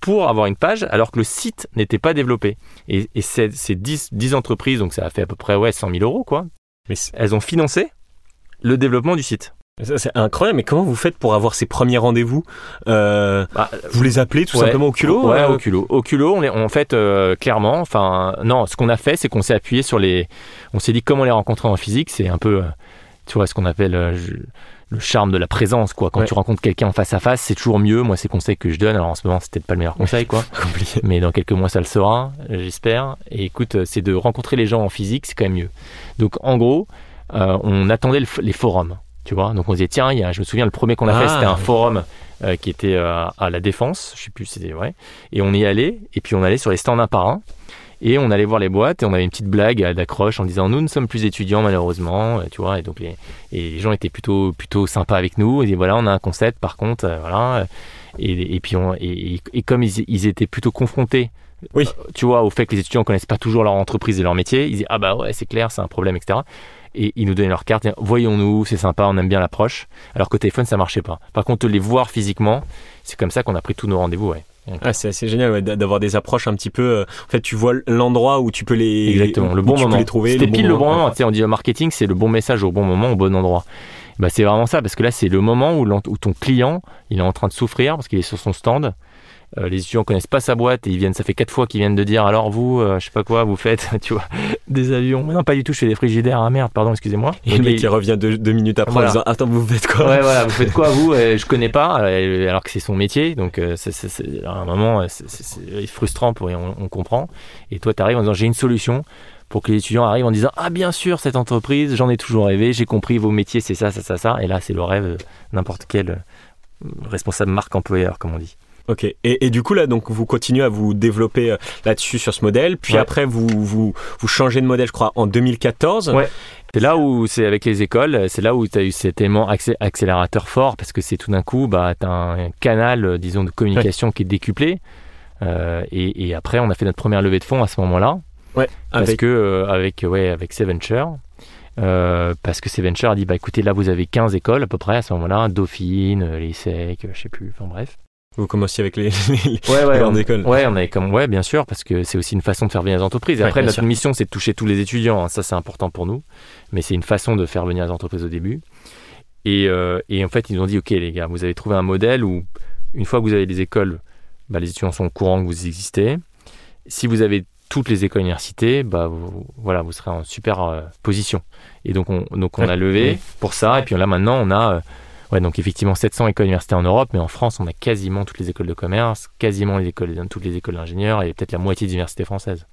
pour avoir une page alors que le site n'était pas développé. Et, et ces, ces 10, 10 entreprises, donc ça a fait à peu près ouais, 100 000 euros, quoi, Mais elles ont financé le développement du site. c'est incroyable. Mais comment vous faites pour avoir ces premiers rendez-vous euh, Bah, Vous les appelez tout Ouais. simplement au culot Ouais, euh, au culot. Au culot, on les, en fait, euh, clairement, enfin, non, ce qu'on a fait, c'est qu'on s'est appuyé sur les. On s'est dit comment les rencontrer en physique, c'est un peu. tu vois, ce qu'on appelle je- le charme de la présence, quoi. Quand Ouais. tu rencontres quelqu'un en face à face, c'est toujours mieux. Moi, c'est conseil que je donne. Alors en ce moment, c'est peut-être pas le meilleur conseil, quoi. Compliqué. Mais dans quelques mois, ça le sera, j'espère. Et écoute, euh, c'est de rencontrer les gens en physique, c'est quand même mieux. Donc en gros, euh, on attendait le les forums, tu vois. Donc on disait, tiens, il y a, je me souviens, le premier qu'on a fait, Ah. c'était un forum euh, qui était euh, à la Défense, je sais plus, c'était ouais. Et on y allait, et puis on allait sur les stands un par un. Et on allait voir les boîtes et on avait une petite blague euh, d'accroche en disant nous ne sommes plus étudiants malheureusement, euh, tu vois. Et donc les, et les gens étaient plutôt plutôt sympas avec nous. Ils disaient voilà on a un concept par contre euh, voilà. Et, et puis on, et, comme ils, ils étaient plutôt confrontés, Oui. euh, tu vois, au fait que les étudiants connaissent pas toujours leur entreprise et leur métier, ils disaient ah bah ouais c'est clair c'est un problème etc. Et ils nous donnaient leur carte, voyons-nous, c'est sympa, on aime bien l'approche. Alors qu'au téléphone ça marchait pas. Par contre les voir physiquement, c'est comme ça qu'on a pris tous nos rendez-vous. Ouais. Ah, c'est assez génial ouais, d'avoir des approches un petit peu. euh, En fait, tu vois l'endroit où tu peux les. Exactement, le bon tu moment. Peux les trouver. C'était pile le bon moment. Tu sais, on dit le marketing, c'est le bon message au bon moment, au bon endroit. Bah, c'est vraiment ça, parce que là, c'est le moment où, où ton client, il est en train de souffrir parce qu'il est sur son stand. Euh, les étudiants connaissent pas sa boîte et ils viennent, ça fait quatre fois qu'ils viennent de dire alors vous, euh, je sais pas quoi, vous faites, tu vois, des avions. Mais non, pas du tout, je fais des frigidaires. Ah merde, pardon, excusez-moi. Et le mec il- qui revient deux, deux minutes après Voilà. en disant Attends, vous faites quoi? Ouais, voilà, vous faites quoi vous? Je connais pas, euh, alors que c'est son métier, donc euh, c'est, c'est- c'est- à un moment, c'est, frustrant pour on, on comprend. Et toi, tu arrives en disant j'ai une solution pour que les étudiants arrivent en disant ah bien sûr cette entreprise, j'en ai toujours rêvé, j'ai compris vos métiers, c'est ça, ça, ça, ça. Et là, c'est le rêve de n'importe quel responsable marque employeur, comme on dit. Ok. Et, et du coup là, donc vous continuez à vous développer euh, là-dessus sur ce modèle, puis Ouais. après vous, vous vous changez de modèle, je crois, en 2014. Ouais. C'est là où c'est avec les écoles, c'est là où tu as eu cet élément accé- accélérateur fort parce que c'est tout d'un coup, bah, tu as un canal, euh, disons, de communication qui est décuplé. Euh, et, et après, on a fait notre première levée de fonds à ce moment-là. Ouais. Parce Avec. que, euh, avec, ouais, avec Seventure. Euh, parce que Seventure a dit, bah écoutez, là vous avez 15 écoles à peu près à ce moment-là, Dauphine, l'ESSEC, je sais plus, enfin bref. Vous commenciez avec les, les- Ouais, ouais, grandes on, écoles. ouais, on avait comme, ouais, bien sûr, parce que c'est aussi une façon de faire venir les entreprises. Et après, notre sûr. mission, c'est de toucher tous les étudiants. hein. Ça, c'est important pour nous. Mais c'est une façon de faire venir les entreprises au début. Et, euh, et en fait, ils nous ont dit, OK, les gars, vous avez trouvé un modèle où, une fois que vous avez les écoles, bah, les étudiants sont au courant que vous existez. Si vous avez toutes les écoles universités, bah, vous, voilà, vous serez en super euh, position. Et donc, on, donc on Ouais. a levé Oui. pour ça. Et puis là, maintenant, on a... euh, Ouais, donc effectivement 700 écoles universitaires en Europe, mais en France, on a quasiment toutes les écoles de commerce, quasiment toutes les écoles d'ingénieurs et peut-être la moitié des universités françaises.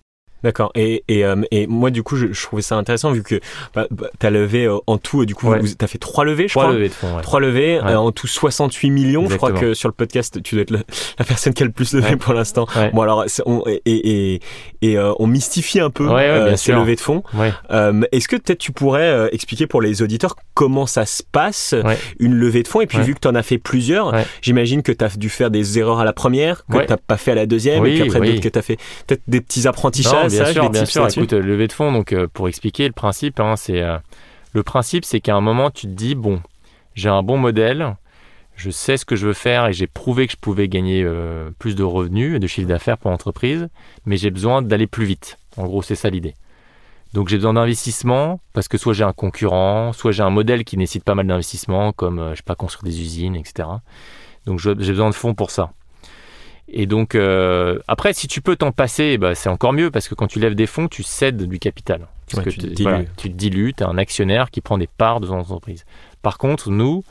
D'accord. Et, et, euh, et moi, du coup, je, je trouvais ça intéressant vu que bah, bah, t'as levé euh, en tout, euh, du coup, Ouais. vous, t'as fait trois levées, je Trois crois. levées de fonds, ouais. Trois levées, Ouais. euh, en tout 68 millions. Je crois que sur le podcast, tu dois être la personne qui a le plus levé pour l'instant. Bon, alors, on, et, et, euh, on mystifie un peu euh, ces levées de fonds. Ouais. Euh, Est-ce que peut-être tu pourrais expliquer pour les auditeurs comment ça se passe, une levée de fonds? Et puis, vu que tu en as fait plusieurs, j'imagine que tu as dû faire des erreurs à la première, que tu n'as pas fait à la deuxième, Oui, et puis après oui. d'autres que tu as fait peut-être des petits Non, apprentissages, bien sûr, bien sûr. Écoute, levée de fonds, donc euh, pour expliquer le principe, hein, c'est euh, le principe, c'est qu'à un moment, tu te dis bon, j'ai un bon modèle, je sais ce que je veux faire et j'ai prouvé que je pouvais gagner euh, plus de revenus et de chiffre d'affaires pour l'entreprise, mais j'ai besoin d'aller plus vite. En gros, c'est ça l'idée. Donc j'ai besoin d'investissement parce que soit j'ai un concurrent, soit j'ai un modèle qui nécessite pas mal d'investissement, comme je sais pas construire des usines, etc. Donc j'ai besoin de fonds pour ça. Et donc euh, après, si tu peux t'en passer, bah, c'est encore mieux parce que quand tu lèves des fonds, tu cèdes du capital. Parce Ouais, que tu te voilà, tu te dilues, tu un actionnaire qui prend des parts de ton entreprise. Par contre, nous,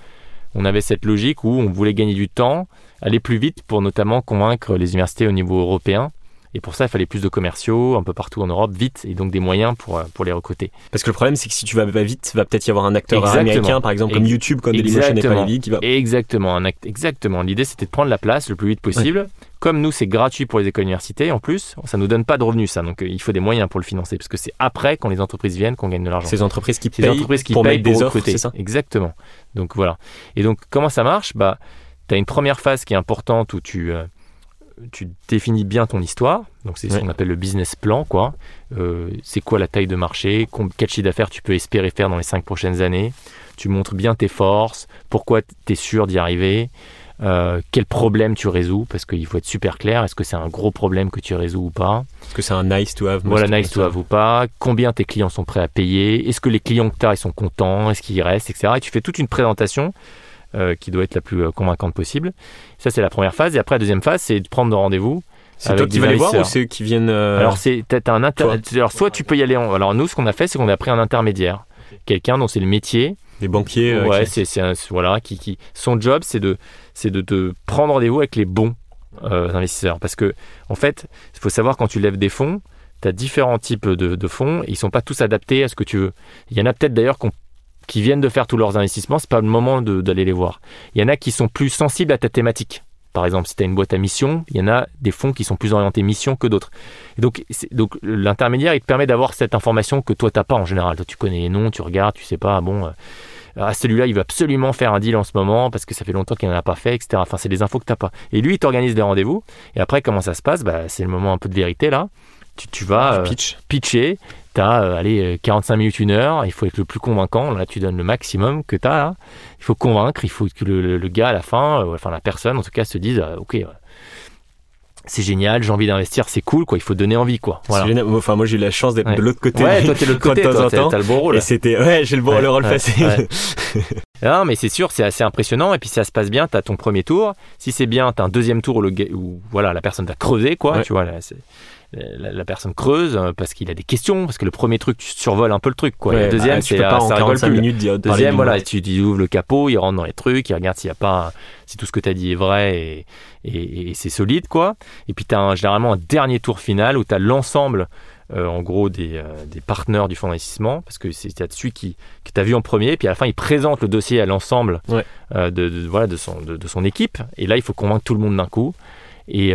on avait cette logique où on voulait gagner du temps, aller plus vite pour notamment convaincre les universités au niveau européen. Et pour ça, il fallait plus de commerciaux un peu partout en Europe, vite, et donc des moyens pour, euh, pour les recruter. Parce que le problème, c'est que si tu vas pas vite, va peut-être y avoir un acteur Exactement. américain, par exemple, comme YouTube, quand Dailymotion n'est pas qui va. Exactement, un acte, exactement. L'idée, c'était de prendre la place le plus vite possible. Comme nous, c'est gratuit pour les écoles universités, en plus, ça nous donne pas de revenus, ça. Donc, euh, il faut des moyens pour le financer, parce que c'est après, quand les entreprises viennent, qu'on gagne de l'argent. Ces entreprises qui Ces payent entreprises qui pour payent pour des offres, recruter. c'est ça Exactement. Donc voilà. Et donc comment ça marche? Bah, tu as une première phase qui est importante où tu euh, tu définis bien ton histoire. Donc c'est ce qu'on appelle le business plan, quoi. Euh, c'est quoi la taille de marché? Quel chiffre d'affaires tu peux espérer faire dans les cinq prochaines années? Tu montres bien tes forces. Pourquoi tu es sûr d'y arriver? Euh, quel problème tu résous? Parce qu'il faut être super clair. Est-ce que c'est un gros problème que tu résous ou pas? Est-ce que c'est un nice to have? Voilà, nice to have ou pas? Combien tes clients sont prêts à payer? Est-ce que les clients que tu as, ils sont contents? Est-ce qu'ils restent, etc. Et tu fais toute une présentation euh, qui doit être la plus euh, convaincante possible. Ça, c'est la première phase. Et après, la deuxième phase, c'est de prendre de rendez-vous. C'est toi qui vas les voir ou c'est eux qui viennent. euh, Alors, c'est t'as- un inter-. Alors, soit tu peux y aller. en- Alors, nous, ce qu'on a fait, c'est qu'on a pris un intermédiaire. quelqu'un dont c'est le métier. Des banquiers. Ouais, c'est voilà, qui, qui, son job, c'est de, c'est de, de prendre rendez-vous avec les bons euh, investisseurs. Parce que, en fait, il faut savoir quand tu lèves des fonds, tu as différents types de, de fonds et ils sont pas tous adaptés à ce que tu veux. Il y en a peut-être d'ailleurs qui viennent de faire tous leurs investissements, c'est pas le moment d'aller les voir. Il y en a qui sont plus sensibles à ta thématique. Par exemple, si tu as une boîte à mission, il y en a des fonds qui sont plus orientés mission que d'autres. donc, donc l'intermédiaire, il te permet d'avoir cette information que toi, tu n'as pas en général. Toi, tu connais les noms, tu regardes, tu sais pas, bon, euh, ah, celui-là, il va absolument faire un deal en ce moment parce que ça fait longtemps qu'il n'en a pas fait, etc. Enfin, c'est des infos que tu n'as pas. Et lui, il t'organise des rendez-vous. Et après, comment ça se passe? Bah, C'est le moment un peu de vérité, là. Tu, tu vas euh, pitcher, tu as euh, allez, 45 minutes, une heure, il faut être le plus convaincant, là tu donnes le maximum que tu as, il faut convaincre, il faut que le, gars à la fin, euh, enfin la personne en tout cas se dise, euh, ok, c'est génial, j'ai envie d'investir, c'est cool, quoi. Il faut donner envie, quoi. Voilà. Génial. Enfin, moi, j'ai eu la chance d'être de l'autre côté. Ouais, toi, t'es l'autre côté, toi, t'as le bon rôle. Et c'était, ouais, j'ai le, bon, le rôle facile. non, mais c'est sûr, c'est assez impressionnant. Et puis, si ça se passe bien, t'as ton premier tour. Si c'est bien, t'as un deuxième tour où, le, où voilà, la personne t'a creusé, quoi. Tu vois, là, la, personne creuse euh, parce qu'il a des questions, parce que le premier truc, tu survoles un peu le truc. Quoi. le deuxième, bah, c'est pas ça rigole plus. minutes Deuxième, voilà, tu, tu, ouvres le capot, il rentre dans les trucs, il regarde s'il y a pas, si tout ce que tu as dit est vrai et, et, c'est solide, quoi. Et puis tu as généralement un dernier tour final où tu as l'ensemble. Euh, en gros des, euh, des, partenaires du fonds d'investissement, parce que c'est celui qui, que tu as vu en premier, puis à la fin il présente le dossier à l'ensemble de, voilà, de, son, de, son équipe, et là il faut convaincre tout le monde d'un coup. Et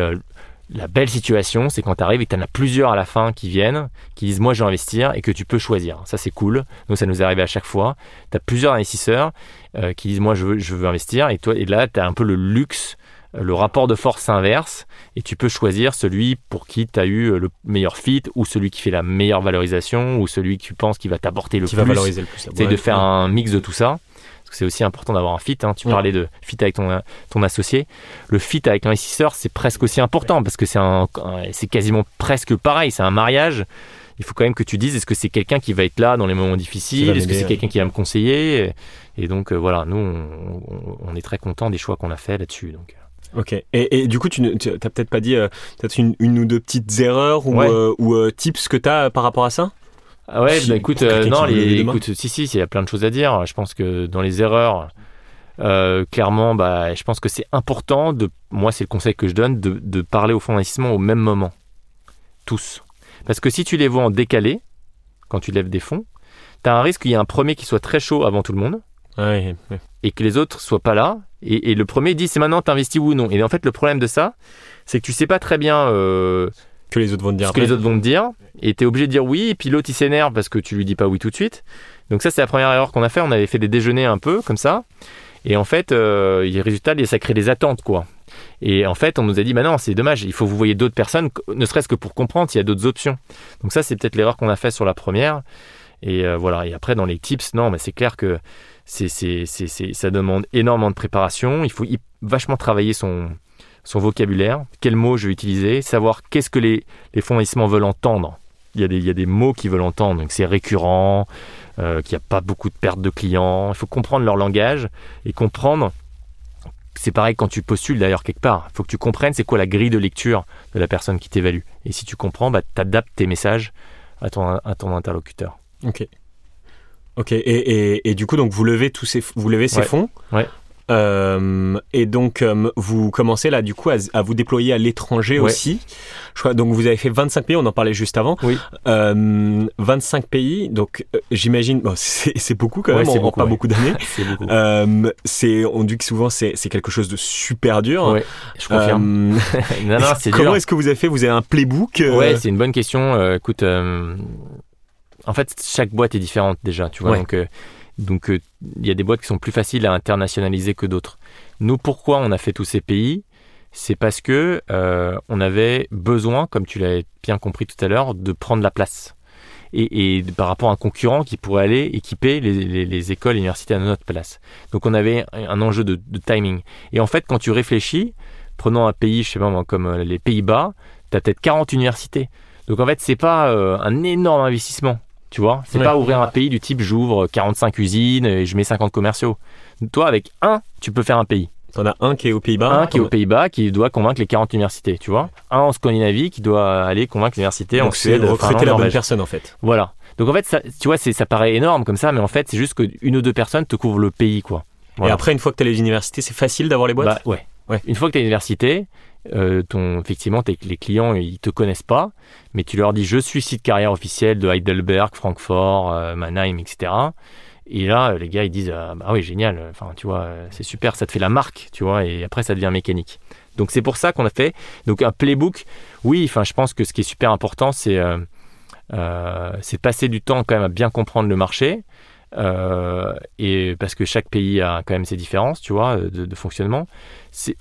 la belle situation, c'est quand tu arrives et que tu en as plusieurs à la fin qui viennent, qui disent moi je veux investir et que tu peux choisir. Ça c'est cool. Nous ça nous est arrivé à chaque fois. Tu as plusieurs investisseurs euh, qui disent moi je veux, je veux investir et, toi, et là tu as un peu le luxe, euh, le rapport de force inverse et tu peux choisir celui pour qui tu as eu euh, le meilleur fit ou celui qui fait la meilleure valorisation ou celui que tu penses qui va t'apporter le, plus. Va valoriser le plus. C'est de faire un mix de tout ça c'est aussi important d'avoir un fit. Hein. Tu parlais de fit avec ton, ton associé. Le fit avec l'investisseur, c'est presque aussi important parce que c'est un, c'est quasiment presque pareil. C'est un mariage. Il faut quand même que tu dises est-ce que c'est quelqu'un qui va être là dans les moments difficiles? Est-ce que c'est quelqu'un qui va me conseiller? Et donc euh, voilà, nous, on, est très content des choix qu'on a fait là-dessus. Donc. Euh. Ok. Et, du coup, tu n'as peut-être pas dit euh, peut-être une, ou deux petites erreurs ou, ou tips que tu as par rapport à ça? Ah ouais, bah écoute, euh, non, les, écoute, si, si, il y a plein de choses à dire. Je pense que dans les erreurs, euh, clairement, bah, je pense que c'est important, de, moi c'est le conseil que je donne, de, de parler au fonds d'investissement au même moment. Tous. Parce que si tu les vois en décalé, quand tu lèves des fonds, tu as un risque qu'il y ait un premier qui soit très chaud avant tout le monde. Et que les autres soient pas là. Et, le premier dit c'est maintenant t'investis ou non. Et en fait, le problème de ça, c'est que tu sais pas très bien euh, que les autres vont te dire. Ce que les autres vont te dire. Et tu es obligé de dire oui. Et puis l'autre, il s'énerve parce que tu lui dis pas oui tout de suite. Donc ça, c'est la première erreur qu'on a fait. On avait fait des déjeuners un peu comme ça. Et en fait, euh, les résultats, ça crée des attentes, quoi. Et en fait, on nous a dit, bah non, c'est dommage, il faut vous voyez d'autres personnes, ne serait-ce que pour comprendre s'il y a d'autres options. Donc ça, c'est peut-être l'erreur qu'on a fait sur la première. Et euh, voilà. Et après, dans les tips, non, mais c'est clair que c'est, ça demande énormément de préparation. Il faut vachement travailler son, son vocabulaire, quels mots je vais utiliser, savoir qu'est-ce que les, les fonds veulent entendre. Il y, a des, il y a des mots qu'ils veulent entendre, donc c'est récurrent, euh, qu'il n'y a pas beaucoup de pertes de clients. Il faut comprendre leur langage et comprendre. C'est pareil quand tu postules d'ailleurs quelque part. Il faut que tu comprennes c'est quoi la grille de lecture de la personne qui t'évalue. Et si tu comprends, bah, tu adaptes tes messages à ton, à ton interlocuteur. Ok. Ok. Et, et, et, du coup, donc vous levez tous ces, vous levez ces fonds. Ouais. Euh, et donc, euh, vous commencez là, du coup, à, vous déployer à l'étranger aussi. Je crois, donc, vous avez fait 25 pays, on en parlait juste avant. Oui. Euh, 25 pays, donc euh, j'imagine, bon, c'est beaucoup quand même, on beaucoup, pas beaucoup d'années. c'est on dit que souvent c'est quelque chose de super dur. Oui, je confirme. non, non, c'est Comment est-ce que vous avez fait? Vous avez un playbook Ouais, c'est une bonne question. écoute, en fait, chaque boîte est différente déjà, tu vois. Donc, donc euh, il y a des boîtes qui sont plus faciles à internationaliser que d'autres. Nous, pourquoi on a fait tous ces pays? C'est parce que euh, on avait besoin, comme tu l'as bien compris tout à l'heure, de prendre la place. Et, par rapport à un concurrent qui pourrait aller équiper les, écoles et universités à notre place. Donc on avait un enjeu de, timing. Et en fait, quand tu réfléchis, prenons un pays, je sais pas moi, comme euh, les Pays-Bas, tu as peut-être 40 universités. Donc en fait, c'est pas un énorme investissement. Tu vois, c'est pas ouvrir un pays du type j'ouvre 45 usines et je mets 50 commerciaux. Toi, avec un, tu peux faire un pays. T'en as un qui est aux Pays-Bas Un qui est aux Pays-Bas qui doit convaincre les 40 universités, tu vois. Un en Scandinavie qui doit aller convaincre les universités en Suède. recruter la bonne personne en fait. Voilà. Donc en fait, ça, tu vois, ça paraît énorme comme ça, mais en fait, c'est juste qu'une ou deux personnes te couvrent le pays, quoi. Et après, une fois que tu as les universités, c'est facile d'avoir les boîtes? Bah, ouais. ouais. Une fois que tu as l'université, euh, ton, effectivement, les clients, ils te connaissent pas, mais tu leur dis je suis site carrière officiel de Heidelberg, Francfort, euh, Mannheim, etc. Et là, les gars, ils disent ah, bah oui, génial, enfin, tu vois, c'est super, ça te fait la marque, tu vois, et après, ça devient mécanique. Donc, c'est pour ça qu'on a fait donc un playbook. Oui, enfin, je pense que ce qui est super important, c'est euh, euh c'est passer du temps quand même à bien comprendre le marché. Euh, et parce que chaque pays a quand même ses différences, tu vois, de, fonctionnement.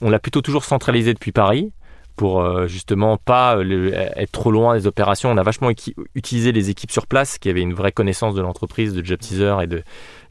On l'a plutôt toujours centralisé depuis Paris pour euh, justement pas être trop loin des opérations. On a vachement utilisé les équipes sur place qui avaient une vraie connaissance de l'entreprise, de job teaser et de,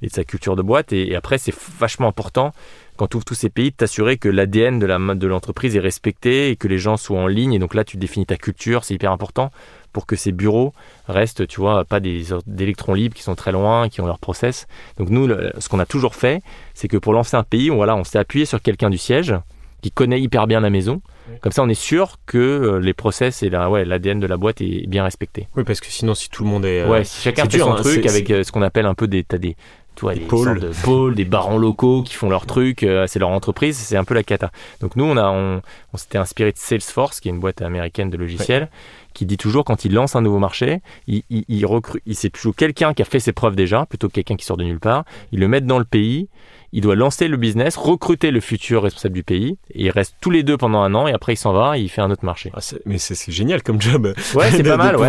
sa culture de boîte. Et, après, c'est vachement important quand tu ouvres tous ces pays de t'assurer que l'ADN de l'entreprise est respecté et que les gens soient en ligne. Et donc là, tu définis ta culture, c'est hyper important pour que ces bureaux restent, tu vois, pas des d'électrons libres qui sont très loin, qui ont leur process. Donc nous, ce qu'on a toujours fait, c'est que pour lancer un pays, on, voilà, on s'est appuyé sur quelqu'un du siège qui connaît hyper bien la maison. Comme ça, on est sûr que euh, les process et la, ouais, l'ADN de la boîte est bien respecté. Oui, parce que sinon, si tout le monde est. Euh, ouais, si chacun fait son hein, truc avec euh, ce qu'on appelle un peu des. T'as des des, pôles. de pôles, des barons locaux qui font leur truc, c'est leur entreprise, c'est un peu la cata. Donc nous, on, a, on, s'était inspiré de Salesforce, qui est une boîte américaine de logiciels, qui dit toujours quand il lance un nouveau marché, il, il, il, recrute, il c'est toujours quelqu'un qui a fait ses preuves déjà, plutôt que quelqu'un qui sort de nulle part. Il le met dans le pays, il doit lancer le business, recruter le futur responsable du pays. Et il reste tous les deux pendant un an et après il s'en va et il fait un autre marché. Ah, mais c'est génial comme job. Ouais, c'est pas mal. Ouais,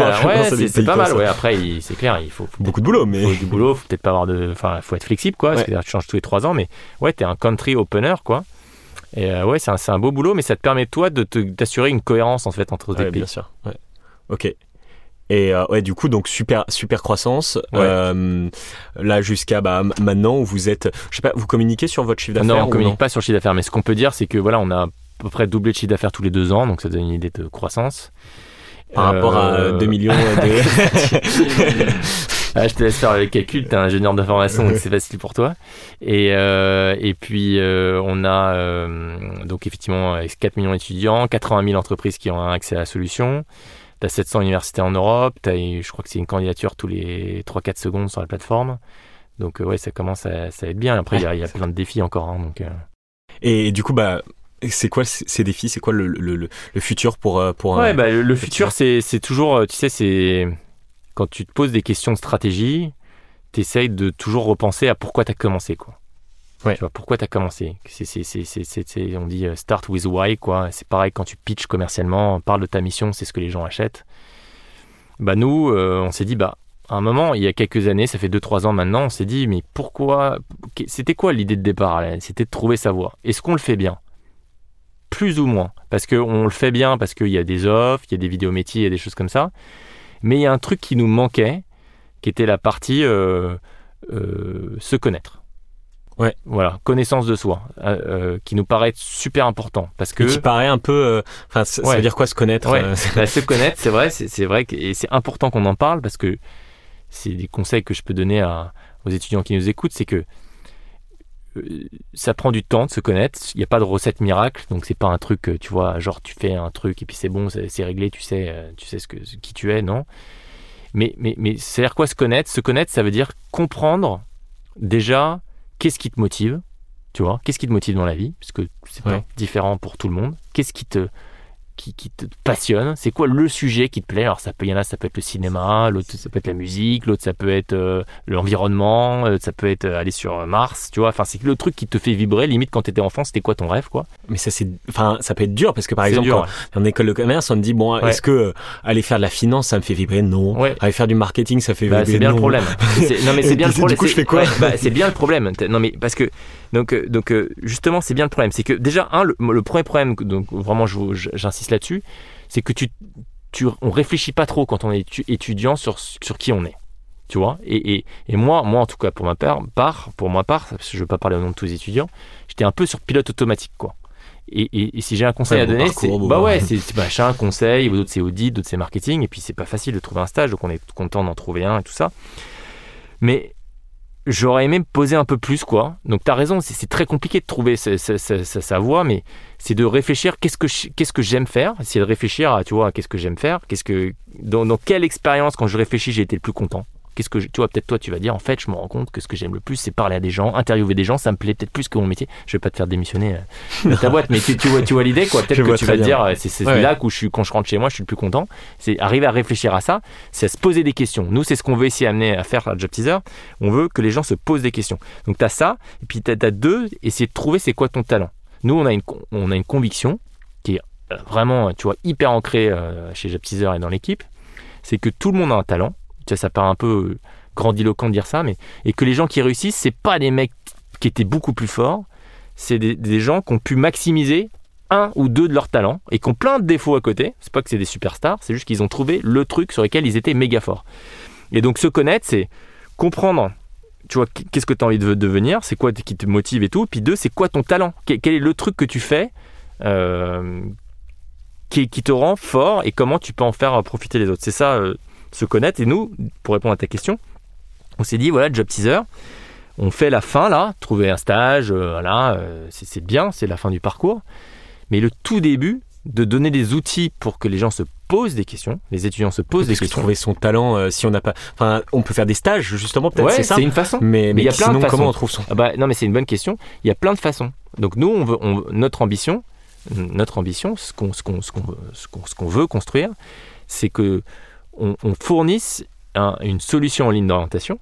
c'est pas mal. Ouais, après, c'est clair, il faut, beaucoup de boulot, mais faut du boulot, faut peut-être pas avoir de, enfin, faut être flexible, quoi. Parce que tu changes tous les trois ans, mais ouais, t'es un country opener, quoi. Et euh, ouais, c'est un, un, beau boulot, mais ça te permet toi de t'assurer une cohérence en fait entre tes pays. Bien sûr. Ok. Et euh, ouais, du coup, donc super super croissance. Euh, là jusqu'à bah, maintenant où vous êtes, je sais pas, vous communiquez sur votre chiffre d'affaires Non, on communique pas sur le chiffre d'affaires, mais ce qu'on peut dire, c'est que voilà, on a à peu près doublé de chiffre d'affaires tous les deux ans, donc ça donne une idée de croissance. Par rapport à 2 euh, millions de... ah, je te laisse faire le calcul, tu es ingénieur d'information, donc c'est facile pour toi. Et, euh, et puis, euh, on a euh, donc effectivement 4 millions d'étudiants, 80 000 entreprises qui ont accès à la solution. Tu as 700 universités en Europe, as, je crois que c'est une candidature tous les 3-4 secondes sur la plateforme. Donc euh, ouais, ça commence à, ça être bien. Après, il y, a plein de défis encore. Hein, donc, euh. Et du coup, bah, c'est quoi ces défis? C'est quoi le, le, le, futur pour euh, pour Ouais, bah, le, futur, c'est toujours, tu sais, c'est quand tu te poses des questions de stratégie, tu essayes de toujours repenser à pourquoi tu as commencé, quoi. Pourquoi tu as commencé? On dit euh, start with why, quoi. C'est pareil quand tu pitches commercialement, parle de ta mission, c'est ce que les gens achètent. Bah, nous, euh, on s'est dit, bah, à un moment, il y a quelques années, ça fait 2-3 ans maintenant, on s'est dit, mais pourquoi C'était quoi l'idée de départ C'était de trouver sa voie. Est-ce qu'on le fait bien? Plus ou moins. Parce qu'on le fait bien, parce qu'il y a des offres, il y a des vidéos métiers, il y a des choses comme ça. Mais il y a un truc qui nous manquait, qui était la partie euh, se connaître. Ouais. Voilà, connaissance de soi, euh, euh, qui nous paraît super important parce que. Et qui paraît un peu. Euh, enfin, ça veut dire quoi se connaître ouais. Bah, se connaître, c'est vrai, c'est vrai que et c'est important qu'on en parle parce que c'est des conseils que je peux donner à, aux étudiants qui nous écoutent, c'est que ça prend du temps de se connaître. Il n'y a pas de recette miracle, donc c'est pas un truc, tu vois, genre tu fais un truc et puis c'est bon, c'est réglé, tu sais, tu sais ce que qui tu es, non. Mais mais mais c'est dire quoi se connaître? Se connaître, ça veut dire comprendre déjà qu'est-ce qui te motive Tu vois, qu'est-ce qui te motive dans la vie? Parce que c'est pas différent pour tout le monde. Qu'est-ce qui te qui, te passionne C'est quoi le sujet qui te plaît? Alors ça peut, y en a, ça peut être le cinéma, l'autre ça peut être la musique, l'autre ça peut être euh, l'environnement, euh, ça peut être euh, aller sur Mars, tu vois. Enfin c'est le truc qui te fait vibrer. Limite quand tu étais enfant, c'était quoi ton rêve, quoi? Mais ça c'est, enfin ça peut être dur parce que par exemple quand, en école de commerce, on me dit bon, est-ce que aller faire de la finance, ça me fait vibrer? Non. Aller faire du marketing, ça fait bah, vibrer? C'est bien le problème. non mais c'est bien le problème. Du coup je fais quoi? bah, C'est bien le problème. Non mais parce que donc, donc justement, c'est bien le problème. C'est que déjà, un, le, le premier problème, donc vraiment, j'insiste là-dessus, c'est que tu, tu, on réfléchit pas trop quand on est étudiant sur, sur qui on est. Tu vois? Et, et, et, moi, moi, en tout cas, pour ma part, pour ma part, parce que je veux pas parler au nom de tous les étudiants, j'étais un peu sur pilote automatique, quoi. Et, et, si j'ai un conseil à donner, c'est bah ouais, c'est machin, conseil, d'autres c'est audit, d'autres c'est marketing, et puis c'est pas facile de trouver un stage, donc on est content d'en trouver un et tout ça. Mais j'aurais aimé me poser un peu plus, quoi. Donc, tu as raison, c'est très compliqué de trouver sa, voie, mais c'est de réfléchir qu'est-ce que que j'aime faire? C'est de réfléchir à, tu vois, qu'est-ce que j'aime faire, qu'est-ce que dans, quelle expérience quand je réfléchis j'ai été le plus content? Qu'est-ce que, tu vois, peut-être toi, tu vas dire, en fait, je me rends compte que ce que j'aime le plus, c'est parler à des gens, interviewer des gens, ça me plaît peut-être plus que mon métier. Je vais pas te faire démissionner euh, de ta boîte, mais tu, tu vois, tu vois l'idée, quoi. Peut-être que tu vas te dire, c'est là où je suis, quand je rentre chez moi, je suis le plus content. C'est arriver à réfléchir à ça, c'est à se poser des questions. Nous, c'est ce qu'on veut essayer amener à faire à Job Teaser. On veut que les gens se posent des questions. Donc, tu as ça, et puis tu as, deux, essayer de trouver c'est quoi ton talent. Nous, on a une, on a une conviction qui est euh, vraiment, tu vois, hyper ancrée chez Job Teaser et dans l'équipe c'est que tout le monde a un talent. Ça paraît un peu euh, grandiloquent de dire ça, mais et que les gens qui réussissent, c'est pas des mecs qui étaient beaucoup plus forts, c'est des, gens qui ont pu maximiser un ou deux de leurs talents et qui ont plein de défauts à côté. C'est pas que c'est des superstars, c'est juste qu'ils ont trouvé le truc sur lequel ils étaient méga forts. Et donc se connaître, c'est comprendre, tu vois, qu'est-ce que tu as envie de devenir, c'est quoi qui te motive et tout. Puis deux, c'est quoi ton talent? Quel est le truc que tu fais euh, qui, te rend fort et comment tu peux en faire profiter les autres? C'est ça, euh, se connaître. Et nous, pour répondre à ta question, on s'est dit, voilà, job teaser, on fait la fin là, trouver un stage, euh, voilà, euh, c'est bien, c'est la fin du parcours. Mais le tout début, de donner des outils pour que les gens se posent des questions, les étudiants se posent des questions. trouver son talent, si on n'a pas, enfin, on peut faire des stages justement, peut-être c'est ça. C'est une façon. Mais, il y a plein de façons. Comment on trouve son ah bah, Non, mais c'est une bonne question. Il y a plein de façons. Donc nous, on veut, notre ambition, notre ambition, ce qu'on ce veut construire, c'est que on, fournisse une solution en ligne d'orientation.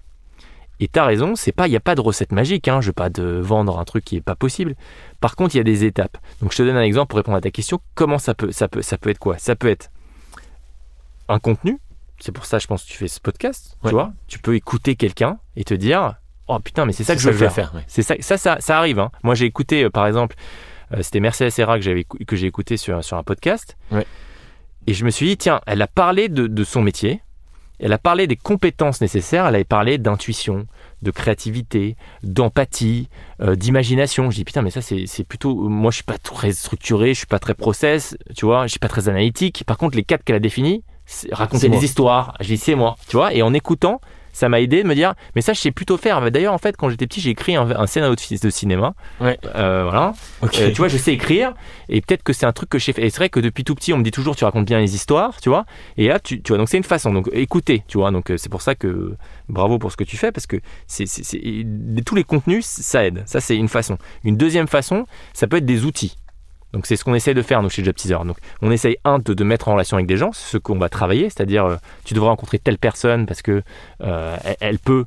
Et tu as raison, c'est pas, il n'y a pas de recette magique. Hein, je ne veux pas de vendre un truc qui n'est pas possible. Par contre, il y a des étapes. Donc, je te donne un exemple pour répondre à ta question. Comment ça peut, ça peut, ça peut être quoi? Ça peut être un contenu. C'est pour ça, je pense, que tu fais ce podcast. Tu vois, tu peux écouter quelqu'un et te dire, oh putain, mais c'est ça que je veux faire. C'est ça, ça, ça, arrive. Hein. Moi, j'ai écouté, euh, par exemple, euh, c'était Mercedes Serra que, que j'ai écouté sur, sur un podcast. Et je me suis dit, tiens, elle a parlé de, son métier, elle a parlé des compétences nécessaires, elle a parlé d'intuition, de créativité, d'empathie, euh, d'imagination. Je dis putain, mais ça c'est plutôt. Moi je suis pas très structuré, je suis pas très process, tu vois, je suis pas très analytique. Par contre, les quatre qu'elle a définis, raconter des histoires, je dis c'est moi, tu vois, et en écoutant, ça m'a aidé de me dire, mais ça, je sais plutôt faire. D'ailleurs, en fait, quand j'étais petit, j'ai écrit un, scénario de, cinéma. Ouais. Euh, voilà. Euh, tu vois, je sais écrire, et peut-être que c'est un truc que j'ai fait. Et c'est vrai que depuis tout petit, on me dit toujours, tu racontes bien les histoires, tu vois. Et là, tu, tu vois, donc c'est une façon. Donc, écoutez, tu vois. Donc, euh, c'est pour ça que bravo pour ce que tu fais, parce que c'est, tous les contenus, ça aide. Ça, c'est une façon. Une deuxième façon, ça peut être des outils. Donc c'est ce qu'on essaye de faire nous chez Job Teaser. On essaye un de, de mettre en relation avec des gens, ce qu'on va travailler, c'est-à-dire euh, tu devrais rencontrer telle personne parce que euh, elle, peut,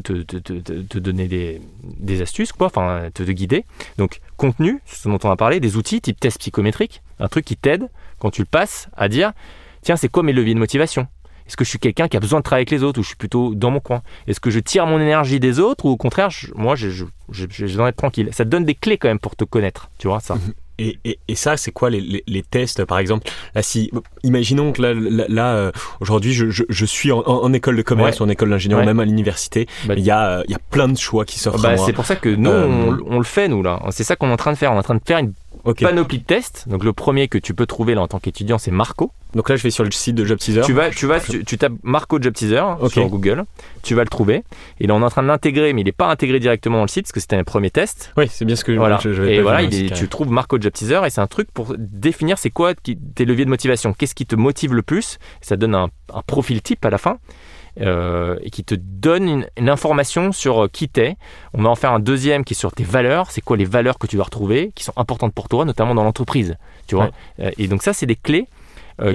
te, donner des, astuces, quoi, enfin te, guider. Donc contenu, ce dont on a parlé, des outils type test psychométrique, un truc qui t'aide quand tu le passes à dire tiens c'est quoi mes leviers de motivation? Est-ce que je suis quelqu'un qui a besoin de travailler avec les autres ou je suis plutôt dans mon coin? Est-ce que je tire mon énergie des autres ou au contraire, moi, j'ai besoin tranquille Ça te donne des clés quand même pour te connaître, tu vois ça. Et, et, et, ça, c'est quoi les, les, tests, par exemple? Là, si, Imaginons que là, là, euh, aujourd'hui, je, je, je, suis en, école de commerce ou en école d'ingénieur, même à l'université. Bah, il y, a, euh, il y a plein de choix qui s'offrent bah, C'est pour ça que nous, euh, on, on, le fait, nous, là. C'est ça qu'on est en train de faire. On est en train de faire une Panoplie de tests. Donc le premier que tu peux trouver là en tant qu'étudiant, c'est Marco. Donc là, je vais sur le site de Job Teaser. Tu vas, tu vas, tu, tapes Marco Job Teaser sur Google. Tu vas le trouver. Et là, on est en train de l'intégrer, mais il n'est pas intégré directement dans le site parce que c'était un premier test. Oui, c'est bien ce que voilà. je, je, Et voilà, tu trouves Marco Job Teaser et c'est un truc pour définir c'est quoi tes leviers de motivation. Qu'est-ce qui te motive le plus? Ça donne un, un profil type à la fin. Euh, et qui te donne une, information sur euh, qui t'es. On va en faire un deuxième qui est sur tes valeurs. C'est quoi les valeurs que tu vas retrouver qui sont importantes pour toi, notamment dans l'entreprise. Tu vois. Euh, et donc ça, c'est des clés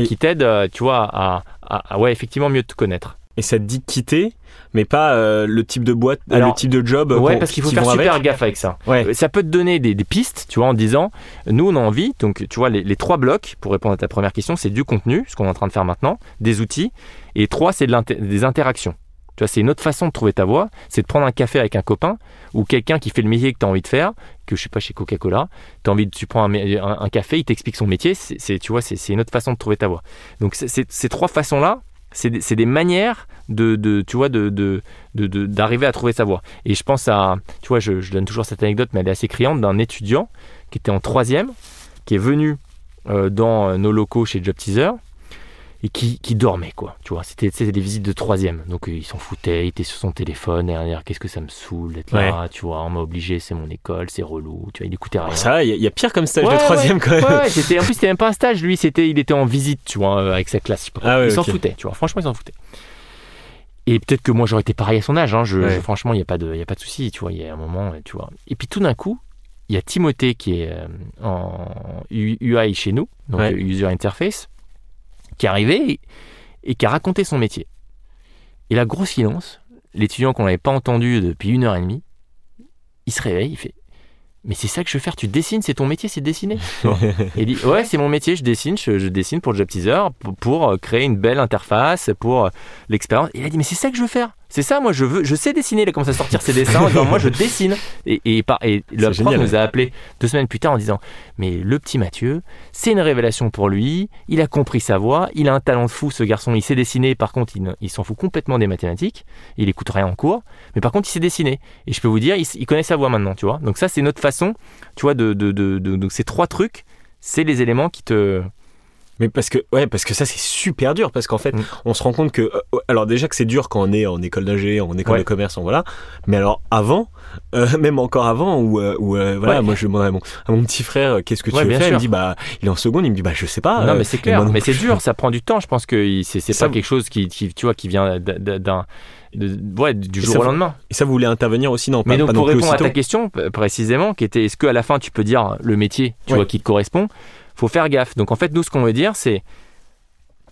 qui t'aident, tu vois, à, à, ouais, effectivement mieux te connaître. Et ça te dit quitter, mais pas le type de boîte, le type de job. Ouais, parce qu'il faut faire super gaffe avec ça. Ouais. Ça peut te donner des, pistes, tu vois, en disant, nous on a envie, donc tu vois, les, les trois blocs, pour répondre à ta première question, c'est du contenu, ce qu'on est en train de faire maintenant, des outils, et trois, c'est des interactions. Tu vois, c'est une autre façon de trouver ta voie, c'est de prendre un café avec un copain ou quelqu'un qui fait le métier que tu as envie de faire, que je sais pas chez Coca-Cola, tu as envie de, tu prends un, café, il t'explique son métier, c'est, tu vois, c'est, une autre façon de trouver ta voie. Donc ces trois façons-là, c'est des, manières de, tu vois, de, d'arriver à trouver sa voie. Et je pense à, tu vois, je, donne toujours cette anecdote, mais elle est assez criante, d'un étudiant qui était en troisième, qui est venu euh, dans nos locaux chez Job Teaser et qui, qui dormait quoi tu vois c'était des visites de troisième donc euh, il s'en foutait il était sur son téléphone derrière qu'est-ce que ça me saoule d'être là tu vois on m'a obligé c'est mon école c'est relou tu vois il écoutait rien ça il y, a pire comme stage de troisième quand même ouais, c'était en plus c'était même pas un stage lui c'était il était en visite tu vois euh, avec sa classe ah il s'en foutait tu vois franchement il s'en foutait Et peut-être que moi j'aurais été pareil à son âge. Hein. Je, Ouais. je- franchement, il n'y a pas de, y a pas de souci. Tu vois, il y a un moment, tu vois. Et puis tout d'un coup, il y a Timothée qui est euh, en UI chez nous, donc Ouais. user interface, qui est arrivé et, et qui a raconté son métier. Et là, gros silence. L'étudiant qu'on n'avait pas entendu depuis une heure et demie, il se réveille, il fait. Mais c'est ça que je veux faire, tu dessines, c'est ton métier, c'est de dessiner. Il dit Ouais, c'est mon métier, je dessine, je, je dessine pour le Job Teaser, pour, pour, euh, créer une belle interface, pour euh, l'expérience. Et il a dit Mais c'est ça que je veux faire, c'est ça, moi je veux, je sais dessiner. Il a commencé à sortir ses dessins en disant Moi je dessine. Et, et, par- et le prof nous a appelé deux semaines plus tard en disant Mais le petit Mathieu, c'est une révélation pour lui, il a compris sa voix, il a un talent de fou, ce garçon, il sait dessiner, par contre il, s'en fout complètement des mathématiques, il écoute rien en cours, mais par contre il sait dessiner. Et je peux vous dire, il connaît sa voix maintenant, tu vois. Donc ça c'est notre façon, tu vois, de, de, de- de- donc ces trois trucs, c'est les éléments qui te... Mais parce que, ouais, parce que ça, c'est super dur. Parce qu'en fait, Mm. on se rend compte que. euh, alors, déjà que c'est dur quand on est en école d'ingé, en école Ouais. de commerce, en voilà. Mais alors, avant, euh, même encore avant, où, euh, où, euh, voilà, Ouais. moi, je demande à mon, à mon petit frère, qu'est-ce que tu Ouais, veux faire Il me dit, bah, il est en seconde, il me dit, bah, je sais pas. non euh, mais c'est clair, mais c'est dur, ça prend du temps, je pense que c'est c'est Ça, pas quelque chose qui, qui, tu vois, qui vient d'un... de- ouais, du jour ça, au lendemain. Et ça, vous voulez intervenir aussi? Pas, Mais donc pas pour non répondre à ta question précisément, qui était est-ce qu'à la fin tu peux dire le métier, tu Ouais. vois, qui te correspond? Faut faire gaffe. Donc en fait, nous, ce qu'on veut dire, c'est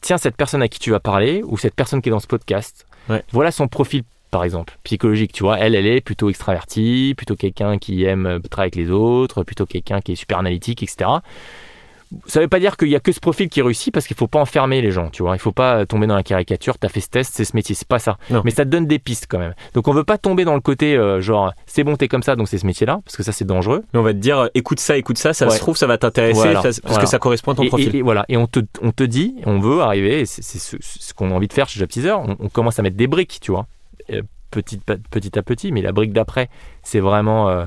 tiens cette personne à qui tu vas parler ou cette personne qui est dans ce podcast. Ouais. Voilà son profil. Par exemple, psychologique, tu vois, elle, elle est plutôt extravertie, plutôt quelqu'un qui aime euh, travailler avec les autres, plutôt quelqu'un qui est super analytique, etc. Ça veut pas dire qu'il y a que ce profil qui réussit parce qu'il faut pas enfermer les gens, tu vois. Il faut pas tomber dans la caricature. T'as fait ce test, c'est ce métier, c'est pas ça. Non. Mais ça te donne des pistes quand même. Donc on veut pas tomber dans le côté euh, genre c'est bon t'es comme ça donc c'est ce métier-là parce que ça c'est dangereux. Mais on va te dire, euh, écoute ça, écoute ça, ça Ouais. se trouve, ça va t'intéresser, Voilà. parce Voilà. que ça correspond à ton Et, profil. et- et voilà. Et on te, on te dit, on veut arriver, c'est ce, ce qu'on a envie de faire chez Job Teaser, on, on commence à mettre des briques, tu vois, euh, petit, à petit, mais la brique d'après, c'est vraiment euh,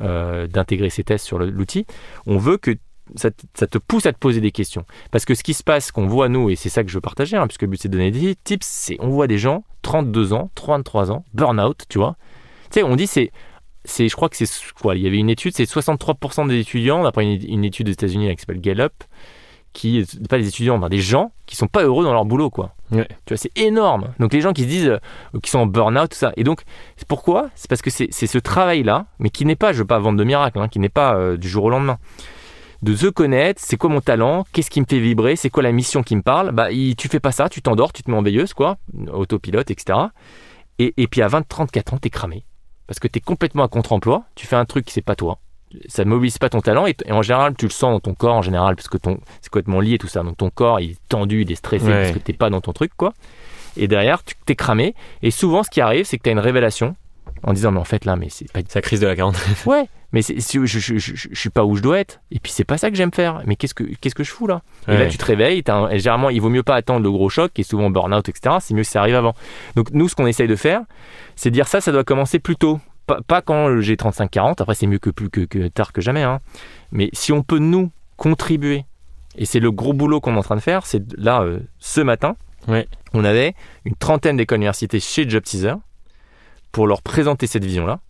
euh, d'intégrer ces tests sur l'outil. On veut que ça, te- ça te pousse à te poser des questions. Parce que ce qui se passe, qu'on voit nous, et c'est ça que je veux partager, hein, puisque le but c'est de donner des tips, c'est on voit des gens, 32 ans, 33 ans, burn-out, tu vois. Tu sais, on dit c'est c'est, je crois que c'est quoi Il y avait une étude, c'est 63% des étudiants, d'après une, une étude des États-Unis là, qui s'appelle Gallup, qui pas des étudiants, enfin des gens qui sont pas heureux dans leur boulot, quoi. Ouais. Tu vois, c'est énorme. Donc les gens qui se disent, euh, qui sont en burn-out, tout ça. Et donc, c'est pourquoi? C'est parce que c'est, ce travail-là, mais qui n'est pas, je veux pas vendre de miracle, hein, qui n'est pas euh, du jour au lendemain. De se connaître, c'est quoi mon talent, qu'est-ce qui me fait vibrer, c'est quoi la mission qui me parle. Bah, il- tu fais pas ça, tu t'endors, tu te mets en veilleuse, quoi, autopilote, etc. Et, et puis à 20, 34 ans, t'es cramé. Parce que t'es complètement à contre-emploi, tu fais un truc qui c'est pas toi. Ça ne mobilise pas ton talent et, en général, tu le sens dans ton corps en général, parce que c'est complètement lié tout ça. Donc ton corps, il est tendu, il est stressé Ouais. parce que t'es pas dans ton truc, quoi. Et derrière, tu t'es cramé. Et souvent, ce qui arrive, c'est que tu as une révélation en disant, mais en fait, là, mais c'est pas la crise de la quarantaine. Ouais, mais je, je, je, je suis pas où je dois être. Et puis c'est pas ça que j'aime faire. Mais qu'est-ce que qu'est-ce que je fous là? Et là tu te réveilles. un- généralement, il vaut mieux pas attendre le gros choc, qui est souvent burn-out, etc. C'est mieux si ça arrive avant. Donc nous, ce qu'on essaye de faire, c'est de dire ça, ça doit commencer plus tôt. Pas, pas quand j'ai 35-40. Après, c'est mieux que plus que, que tard que jamais. hein. Mais si on peut nous contribuer, et c'est le gros boulot qu'on est en train de faire, c'est là euh, ce matin, Ouais. on avait une trentaine d'écoles universités chez Job Teaser pour leur présenter cette vision-là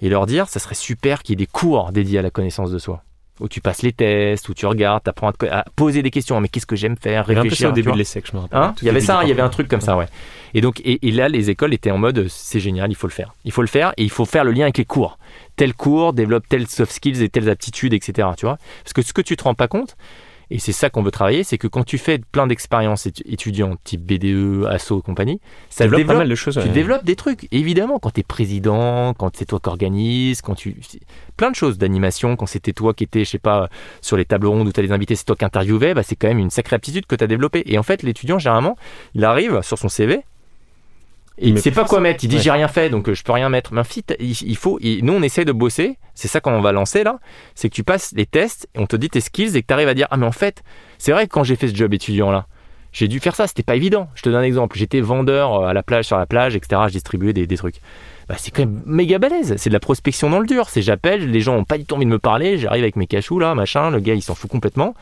et leur dire ça serait super qu'il y ait des cours dédiés à la connaissance de soi où tu passes les tests, où tu regardes, tu apprends à, te- à poser des questions. Mais qu'est-ce que j'aime faire? Un peu ça Réfléchir. au début de l'essai, je me rappelle. Hein? Il y avait ça, il y avait un truc comme ça, ouais. Et donc, et, et là, les écoles étaient en mode, c'est génial, il faut le faire. Il faut le faire et il faut faire le lien avec les cours. Tel cours développe telles soft skills et telles aptitudes, etc. Tu vois Parce que ce que tu te rends pas compte, et c'est ça qu'on veut travailler, c'est que quand tu fais plein d'expériences étu- étudiantes, type BDE, ASSO, compagnie, ça développe, développe, pas mal de choses. tu développes des trucs, évidemment, quand tu es président, quand c'est toi qui organise, quand tu. Plein de choses d'animation, quand c'était toi qui étais, je sais pas, sur les tables rondes où tu as les invités, c'est toi qui interviewais, bah, c'est quand même une sacrée aptitude que tu as développée. Et en fait, l'étudiant, généralement, il arrive sur son CV. Et il ne sait pas quoi mettre. Il dit Ouais. j'ai rien fait donc euh, je peux rien mettre. Mais en fait, il faut. nous on essaye de bosser. C'est ça qu'on va lancer là. C'est que tu passes les tests et on te dit tes skills et que tu arrives à dire ah mais en fait c'est vrai que quand j'ai fait ce job étudiant là, j'ai dû faire ça. C'était pas évident. Je te donne un exemple. J'étais vendeur euh, à la plage sur la plage etc. Je distribuais des, des trucs. Bah, c'est quand même méga balèze. C'est de la prospection dans le dur. C'est j'appelle, les gens ont pas du tout envie de me parler. J'arrive avec mes cachous là, machin. Le gars il s'en fout complètement.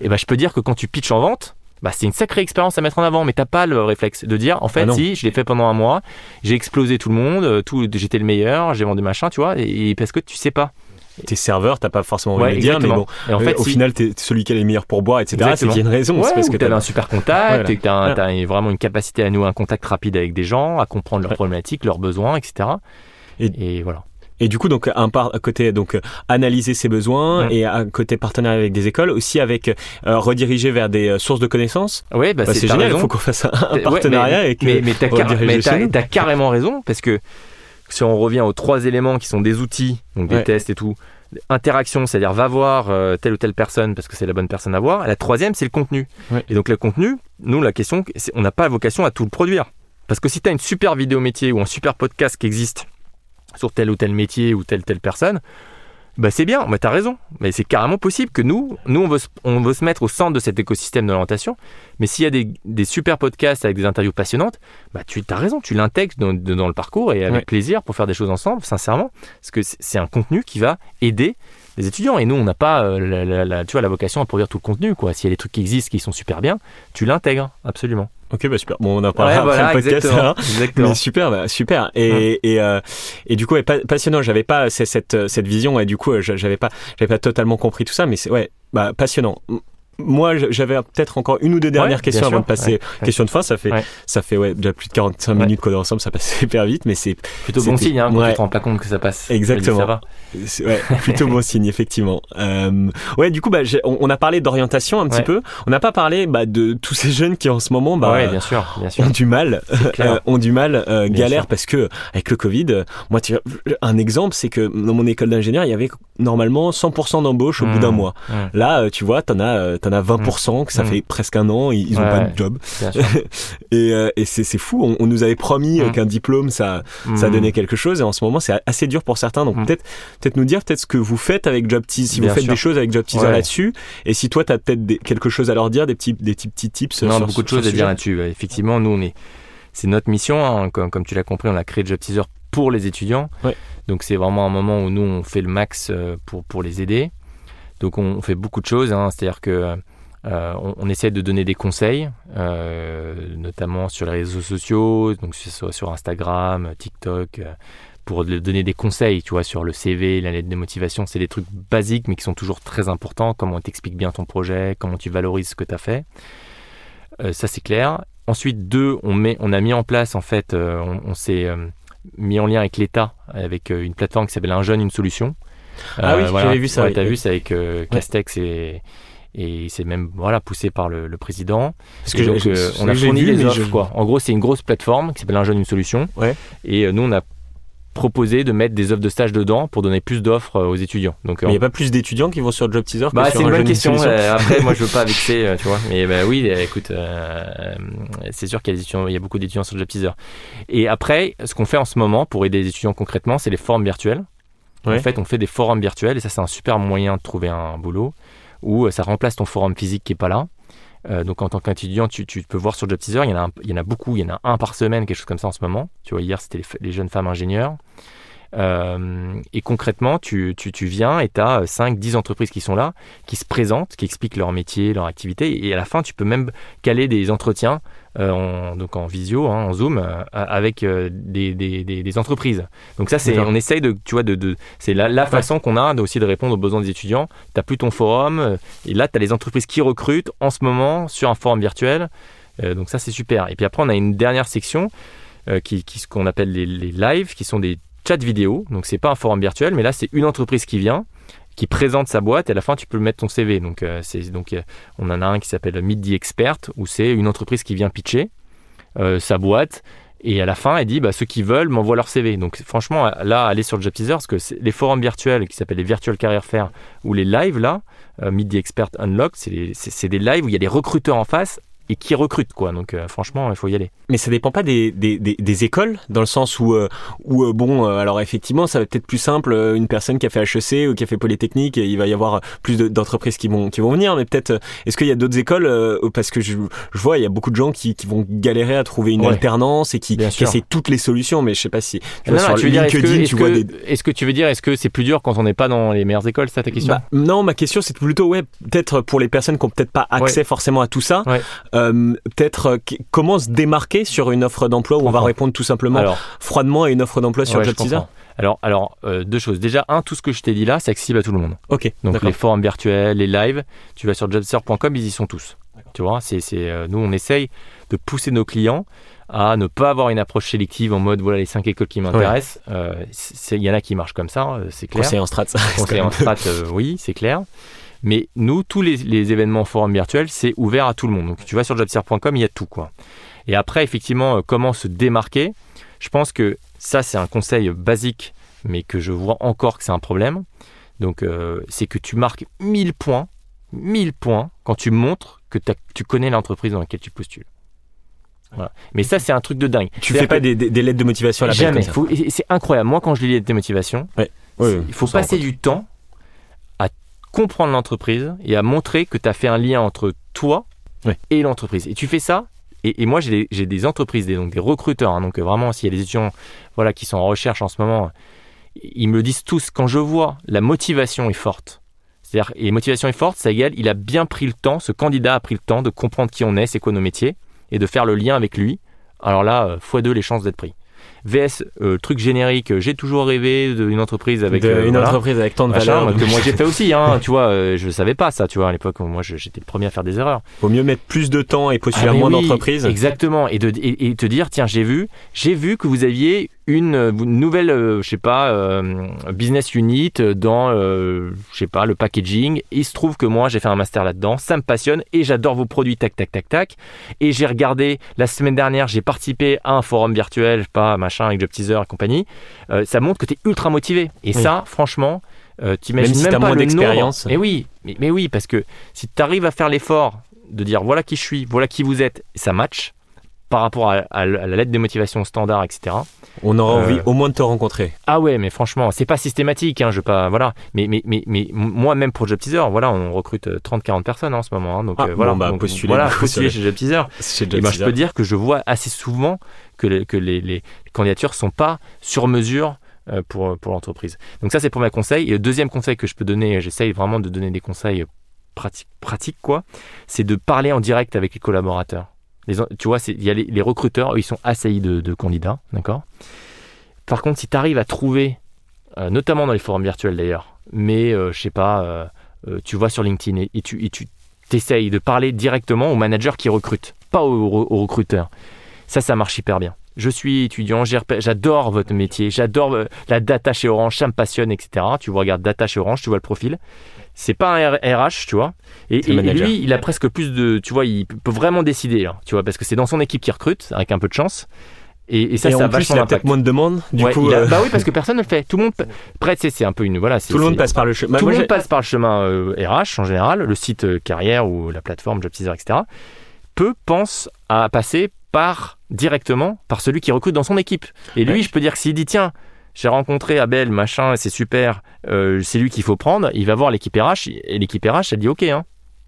Et bah je peux dire que quand tu pitches en vente, bah, c'est une sacrée expérience à mettre en avant, mais t'as pas le réflexe de dire en fait Ah non. si je l'ai fait pendant un mois, j'ai explosé tout le monde, euh, tout, j'étais le meilleur, j'ai vendu machin, tu vois, et, et parce que tu sais pas. t'es serveur, t'as pas forcément envie Ouais, de le dire, mais bon, Et en euh, fait, au si- final, t'es celui qui est le meilleur pour boire, etc. C'est Exactement. qu'il y a une raison. Ouais, c'est parce que t'as- un super contact, Voilà. et que t'as un- Voilà. t'as vraiment une capacité à nouer un contact rapide avec des gens, à comprendre leurs Ouais. problématiques, leurs besoins, etc. Et- Et, voilà. Et du coup, donc un par côté, donc euh, analyser ses besoins et un côté partenariat avec des écoles, aussi avec euh, rediriger vers des euh, sources de connaissances. Ouais, bah, Bah, c'est génial. Il faut qu'on fasse un, un Ouais, partenariat mais, mais, euh, mais t'as, car- mais t'as- t'as carrément raison parce que si on revient aux trois éléments qui sont des outils, donc des Ouais. tests et tout, interaction, c'est-à-dire va voir euh, telle ou telle personne parce que c'est la bonne personne à voir. Et la troisième, c'est le contenu. Ouais. Et donc le contenu, nous la question, on n'a pas vocation à tout le produire. Parce que si tu as une super vidéo métier ou un super podcast qui existe sur tel ou tel métier ou telle telle personne, bah c'est bien, mais t'as raison. Mais c'est carrément possible que nous, nous on veut, se, on veut se mettre au centre de cet écosystème de l'orientation. Mais s'il y a des, des super podcasts avec des interviews passionnantes, bah tu as raison, tu l'intègres dans, dans le parcours et avec Ouais. plaisir pour faire des choses ensemble, sincèrement. Parce que c'est c'est un contenu qui va aider les étudiants. Et nous, on n'a pas euh, la, la- la- tu vois, la vocation à produire tout le contenu. quoi. S'il y a des trucs qui existent, qui sont super bien, tu l'intègres, absolument. Ok, bah super. Bon, on en parlera après le podcast. exactement. alors. exactement. Mais super, bah, super. Et, et, euh, et du coup, ouais, pa- passionnant. J'avais pas cette, cette vision et du coup, euh, j'a- j'avais pas, j'avais pas totalement compris tout ça, mais c'est ouais, bah, passionnant. Moi, j'avais peut-être encore une ou deux dernières Ouais, questions avant de passer Ouais, ouais. question de fin. Ça fait, ça fait ouais, déjà plus de 45 Ouais. minutes qu'on est ensemble. Ça passe hyper vite, mais c'est Plutôt bon signe, hein, quand tu te rends pas compte que ça passe. Exactement. Ça va. Ouais, plutôt bon signe, effectivement. Euh, ouais, du coup, bah, on, on a parlé d'orientation un petit peu. On n'a pas parlé bah, de tous ces jeunes qui en ce moment bah, ouais, bien sûr, bien sûr. ont du mal, euh, ont du mal, euh, sûr. parce que avec le Covid, moi, tu, un exemple, c'est que dans mon école d'ingénieur, il y avait normalement 100% d'embauche au bout d'un mois. Mmh, Là, euh, tu vois, t'en as, euh, t'en as 20% que ça Mmh. fait presque un an, ils, ils ont Ouais, pas de job. Et, euh, et c'est fou. On, on nous avait promis euh, Mmh. qu'un diplôme, ça, ça donnait quelque chose et en ce moment c'est assez dur pour certains donc Mm. peut-être peut-être nous dire peut-être ce que vous faites avec Job Teaser si Bien vous faites sûr. des choses avec Job Teaser Ouais. là-dessus et si toi tu as peut-être quelque chose à leur dire des petits des petits, petits tips Non, sur, beaucoup de choses à dire là-dessus. Effectivement, nous, on est, c'est notre mission. hein, comme, comme tu l'as compris, on a créé Job Teaser pour les étudiants. Ouais. Donc, c'est vraiment un moment où nous, on fait le max euh, pour, pour les aider. Donc, on, fait beaucoup de choses. hein, C'est-à-dire que euh, on, essaie de donner des conseils, euh, notamment sur les réseaux sociaux, donc sur, Instagram, TikTok. euh, pour donner des conseils, tu vois, sur le CV, la lettre de motivation, c'est des trucs basiques mais qui sont toujours très importants. Comment t'expliques bien ton projet, comment tu valorises ce que tu as fait. Ça c'est clair. Ensuite, deux, on, a mis en place, en fait, on, on s'est mis en lien avec l'État, avec une plateforme qui s'appelle Un jeune, une solution. Euh, Ah oui, j'avais vu ça, Ouais. T'as vu, c'est avec euh, Castex et, et c'est même voilà, poussé par le, le président. Parce que donc, j'ai- euh, j'ai- on a fourni vu, les offres. je- Quoi. En gros, c'est une grosse plateforme qui s'appelle Un jeune, une solution. Ouais. Et nous, on a proposé de mettre des offres de stage dedans pour donner plus d'offres aux étudiants. Donc, Mais il euh, n'y a pas plus d'étudiants qui vont sur Job Teaser que bah, c'est un une bonne question. Euh, après, moi, je veux pas vexer, tu vois. Mais bah, oui, écoute, euh, c'est sûr qu'il y a, y beaucoup d'étudiants sur le Teaser. Et après, ce qu'on fait en ce moment pour aider les étudiants concrètement, c'est les forums virtuels. Ouais. En fait, on fait des forums virtuels et ça, c'est un super moyen de trouver un boulot où euh, ça remplace ton forum physique qui est pas là. Euh, donc, en tant qu'étudiant, tu, tu peux voir sur Job Teaser, il y, en a un- il y en a beaucoup, il y en a un par semaine, quelque chose comme ça en ce moment. Tu vois, hier, c'était les, jeunes femmes ingénieurs. Euh, et concrètement, tu, tu, tu viens et tu as 5-10 entreprises qui sont là, qui se présentent, qui expliquent leur métier, leur activité. Et à la fin, tu peux même caler des entretiens, en, donc en visio, hein, en Zoom, euh, avec euh, des, des, des, des entreprises. Donc ça, c'est, on essaye de, tu vois, de, de c'est la, la façon qu'on a aussi de répondre aux besoins des étudiants. Tu plus ton forum, euh, et là, tu as les entreprises qui recrutent en ce moment sur un forum virtuel. Euh, donc ça, c'est super. Et puis après, on a une dernière section euh, qui, qui ce qu'on appelle les, les lives, qui sont des chats vidéo. Donc c'est pas un forum virtuel, mais là, c'est une entreprise qui vient qui présente sa boîte et à la fin tu peux mettre ton CV. Donc euh, c'est donc euh, on en a un qui s'appelle the Expert où c'est une entreprise qui vient pitcher euh, sa boîte et à la fin elle dit bah ceux qui veulent m'envoient leur CV. Donc franchement là allez sur le Job Teaser parce que les forums virtuels qui s'appellent les Virtual Career Fair ou les lives là the Expert Unlock c'est les- c'est c'est des lives où il y a des recruteurs en face et qui recrutent quoi. Donc euh, franchement il faut y aller. Mais ça dépend pas des, des, des, des écoles, dans le sens où, euh, où euh, bon, alors effectivement, ça va peut-être plus simple, une personne qui a fait HEC ou qui a fait Polytechnique, et il va y avoir plus de- d'entreprises qui vont, qui vont venir, mais peut-être, est-ce qu'il y a d'autres écoles, euh, parce que je, je vois, il y a beaucoup de gens qui, qui vont galérer à trouver une Ouais. alternance et qui, qui essaient toutes les solutions, mais je sais pas si, tu Non, vois, non, sur tu veux dire, est-ce que, des... est-ce que tu veux dire, est-ce que c'est plus dur quand on n'est pas dans les meilleures écoles, c'est ta question? Bah, non, ma question c'est plutôt ouais, peut-être pour les personnes qui ont peut-être pas accès forcément à tout ça, Ouais. Euh, peut-être euh, comment se démarquer sur une offre d'emploi où on va répondre tout simplement Alors, froidement à une offre d'emploi sur Ouais, je Job Teaser. comprends. Alors, alors euh, deux choses. Déjà, un, tout ce que je t'ai dit là, c'est accessible à tout le monde. Ok. Donc les forums virtuels, les lives, tu vas sur jobster.com, ils y sont tous. Tu vois, c'est, c'est, euh, nous on essaye de pousser nos clients à ne pas avoir une approche sélective en mode voilà les cinq écoles qui m'intéressent. Il y en a qui marchent comme ça, c'est clair. Conseil en strat, ça Conseil en strat, oui, c'est clair. Mais nous, tous les, les événements forums virtuels, c'est ouvert à tout le monde. Donc tu vas sur jobster.com, il y a tout quoi. Et après, effectivement, euh, comment se démarquer Je pense que ça, c'est un conseil basique, mais que je vois encore que c'est un problème. Donc, euh, c'est que tu marques 1000 points, 1000 points quand tu montres que tu connais l'entreprise dans laquelle tu postules. Voilà. Mais ça, c'est un truc de dingue. Tu fais pas des, des- des lettres de motivation à la Jamais. c'est incroyable. Moi, quand je lis les Ouais, c'est- ouais, il faut passer du temps comprendre l'entreprise et à montrer que tu as fait un lien entre toi et l'entreprise. Et tu fais ça. Et, et moi, j'ai des, entreprises, des, donc des recruteurs. hein, donc euh, vraiment, s'il y a des étudiants voilà, qui sont en recherche en ce moment, ils me le disent tous. Quand je vois la motivation est forte, c'est-à-dire, et motivation est forte, ça égale, il a bien pris le temps, ce candidat a pris le temps de comprendre qui on est, c'est quoi nos métiers, et de faire le lien avec lui. Alors là, euh, fois deux les chances d'être pris. VS, euh, truc générique, euh, j'ai toujours rêvé d'une entreprise avec De- euh, une voilà, entreprise avec tant de machin, valeur. que moi j'ai fait aussi, hein, tu vois, euh, je savais pas ça, tu vois, à l'époque, moi j'étais le premier à faire des erreurs. Vaut mieux mettre plus de temps et postuler Ah, à moins oui, d'entreprises. Exactement, et, de, et, et te dire, tiens, j'ai vu, j'ai vu que vous aviez une, euh, une nouvelle, euh, je sais pas, euh, business unit dans, euh, je sais pas, le packaging. Il se trouve que moi, j'ai fait un master là-dedans, ça me passionne et j'adore vos produits, tac, tac, tac, tac. Et j'ai regardé, la semaine dernière, j'ai participé à un forum virtuel, je sais pas, machin, avec Job Teaser et compagnie. Ça montre que tu es ultra motivé. Et Oui. ça, franchement, t'imagines Même si même, t'as pas moins d'expérience. Mais oui, mais, mais oui, parce que si tu arrives à faire l'effort de dire voilà qui je suis, voilà qui vous êtes, et ça match par rapport à, à la lettre de motivation standard, etc. On aura Euh, envie au moins de te rencontrer. Ah ouais, mais franchement, c'est pas systématique, hein, je pas, voilà. Mais, mais, mais, mais moi, même pour Job Teaser, voilà, on recrute 30-40 personnes hein, en ce moment. hein, donc, Ah, euh, voilà, bon, bah, Donc, postulez, voilà, sur chez Job Teaser. Et ben, je peux dire que je vois assez souvent que les, que les, les candidatures sont pas sur mesure euh, pour, pour l'entreprise. Donc ça, c'est pour mes conseils. Et le deuxième conseil que je peux donner, j'essaye vraiment de donner des conseils pratiques, pratiques quoi, c'est de parler en direct avec les collaborateurs. Les, tu vois, il y a les, recruteurs, ils sont assaillis de, candidats, d'accord? Par contre, si tu arrives à trouver, euh, notamment dans les forums virtuels d'ailleurs, mais euh, je sais pas, euh, euh, tu vois sur LinkedIn et, tu, et de parler directement au manager qui recrute, pas au, au- recruteur. Ça, ça marche hyper bien. Je suis étudiant, j'adore votre métier, j'adore la data chez Orange, ça me passionne, etc. Tu vois, regarde data chez Orange, tu vois le profil. C'est pas un RH, tu vois. Et, lui, il a presque plus de, tu vois, il peut vraiment décider, là, tu vois, parce que c'est dans son équipe qui recrute, avec un peu de chance. Et, et ça, et ça a en plus, vachement il a peut-être moins de demandes. Du Ouais, coup, a- euh, bah oui, parce que personne ne le fait. Tout le monde, sais, c'est un peu une, voilà, tout le monde c'est- passe par le chemin. tout Moi, le monde passe par le chemin euh, RH en général, le site euh, carrière ou la plateforme Job Teaser, etc. Peu pensent à passer par directement par celui qui recrute dans son équipe. Et lui, Ouais. je peux dire que s'il dit tiens, j'ai rencontré Abel, machin, c'est super, euh, c'est lui qu'il faut prendre, il va voir l'équipe RH et l'équipe RH, elle dit ok, hein.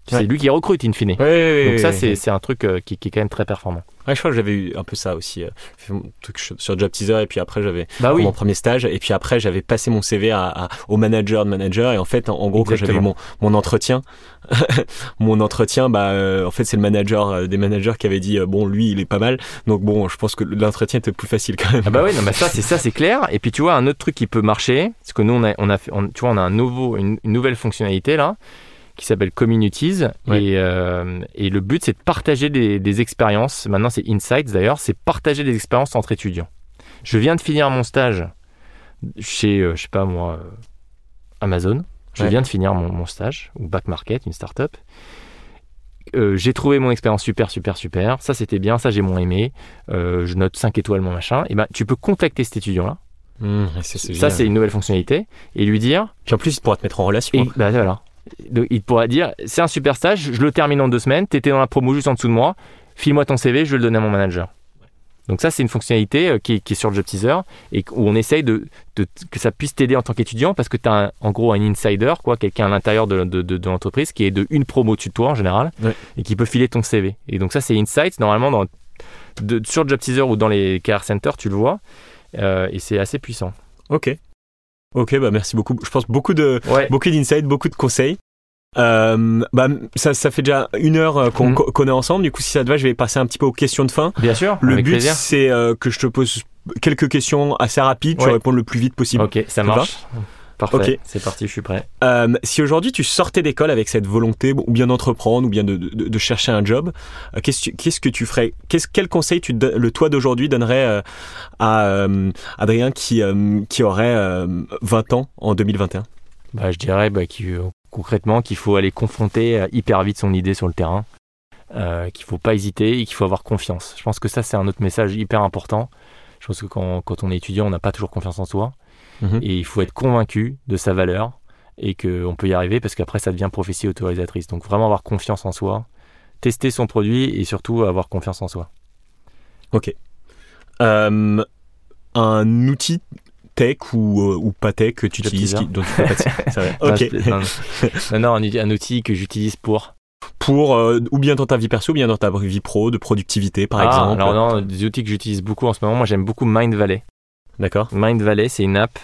c'est Ouais. lui qui recrute in fine. Ouais, ouais, ouais, Donc ça, c'est un truc euh, qui, qui est quand même très performant. Ouais, je crois que j'avais eu un peu ça aussi. euh, fait mon truc sur Job Teaser et puis après j'avais Bah oui, mon premier stage et puis après j'avais passé mon CV à, à- au manager de manager et en fait en, en gros quand j'avais mon, mon entretien mon entretien bah euh, en fait c'est le manager euh, des managers qui avait dit euh, bon lui il est pas mal donc bon je pense que l'entretien était plus facile quand même Ah bah oui, non, bah ça c'est ça c'est clair. Et puis tu vois un autre truc qui peut marcher, c'est que nous on a on a fait, on- tu vois on a un nouveau une, une nouvelle fonctionnalité là qui s'appelle Communities Ouais. et, euh, et le but c'est de partager des, des expériences. Maintenant c'est Insights d'ailleurs, c'est partager des expériences entre étudiants. Je viens de finir mon stage chez euh, je sais pas moi euh, Amazon. Je Ouais. viens de finir mon, mon stage ou Back Market, une startup. Euh, j'ai trouvé mon expérience super, super, super. Ça, c'était bien. Ça, j'ai moins aimé. Euh, je note 5 étoiles, mon machin. Et ben, tu peux contacter cet étudiant-là. Mmh, Ça, c'est une nouvelle fonctionnalité. Et lui dire. puis en plus il pourra te mettre en relation Et bah, voilà. Donc, il pourra dire c'est un super stage, je le termine en deux semaines. T'étais dans la promo juste en dessous de moi. File-moi ton CV, je vais le donner à mon manager. Donc, ça, c'est une fonctionnalité euh, qui, est- qui est sur Job Teaser et où on essaye de, de- que ça puisse t'aider en tant qu'étudiant parce que tu as en gros un insider, quoi, quelqu'un à l'intérieur de, de- de- de l'entreprise qui est de une promo au-dessus de toi en général et qui peut filer ton CV. Et donc, ça, c'est Insights. Normalement, dans, de- sur Job Teaser ou dans les care centers, tu le vois. Euh, et c'est assez puissant. ok ok bah merci beaucoup je pense beaucoup de Ouais. beaucoup d'insights beaucoup de conseils Euh, bah, ça, ça fait déjà une heure euh, qu'on Mhm. qu'on est ensemble. Du coup, si ça te va, je vais passer un petit peu aux questions de fin. Bien sûr. Le avec but, c'est euh, que je te pose quelques questions assez rapides, tu Ouais. réponds le plus vite possible. Ok, ça marche. Parfait, Ok. c'est parti, je suis prêt. Euh, si aujourd'hui tu sortais d'école avec cette volonté, ou bien d'entreprendre, ou bien de, de- de chercher un job, euh, qu'est-ce, que tu- qu'est-ce que tu ferais? Qu'est-ce, Quel conseil tu, le toi d'aujourd'hui donnerais euh, à Adrien qui, qui aurait euh, 20 ans en 2021 Bah, je dirais bah, concrètement qu'il faut aller confronter hyper vite son idée sur le terrain, qu'il faut pas hésiter et qu'il faut avoir confiance. Je pense que ça, c'est un autre message hyper important. Je pense que quand, quand on est étudiant, on n'a pas toujours confiance en soi. Mhm. Et il faut être convaincu de sa valeur et qu'on peut y arriver parce qu'après, ça devient prophétie autorisatrice. Donc vraiment avoir confiance en soi, tester son produit et surtout avoir confiance en soi. Euh, Un outil tech ou, euh, ou pas tech que tu utilises teaser. qui- dont tu fais pas de- c'est vrai. Non, Ok. non, un outil que j'utilise pour Pour euh, ou bien dans ta vie perso, ou bien dans ta vie pro, de productivité par Ah, exemple. Alors non, des outils que j'utilise beaucoup en ce moment, moi j'aime beaucoup Mind Valley. D'accord. Mind Valley, c'est une app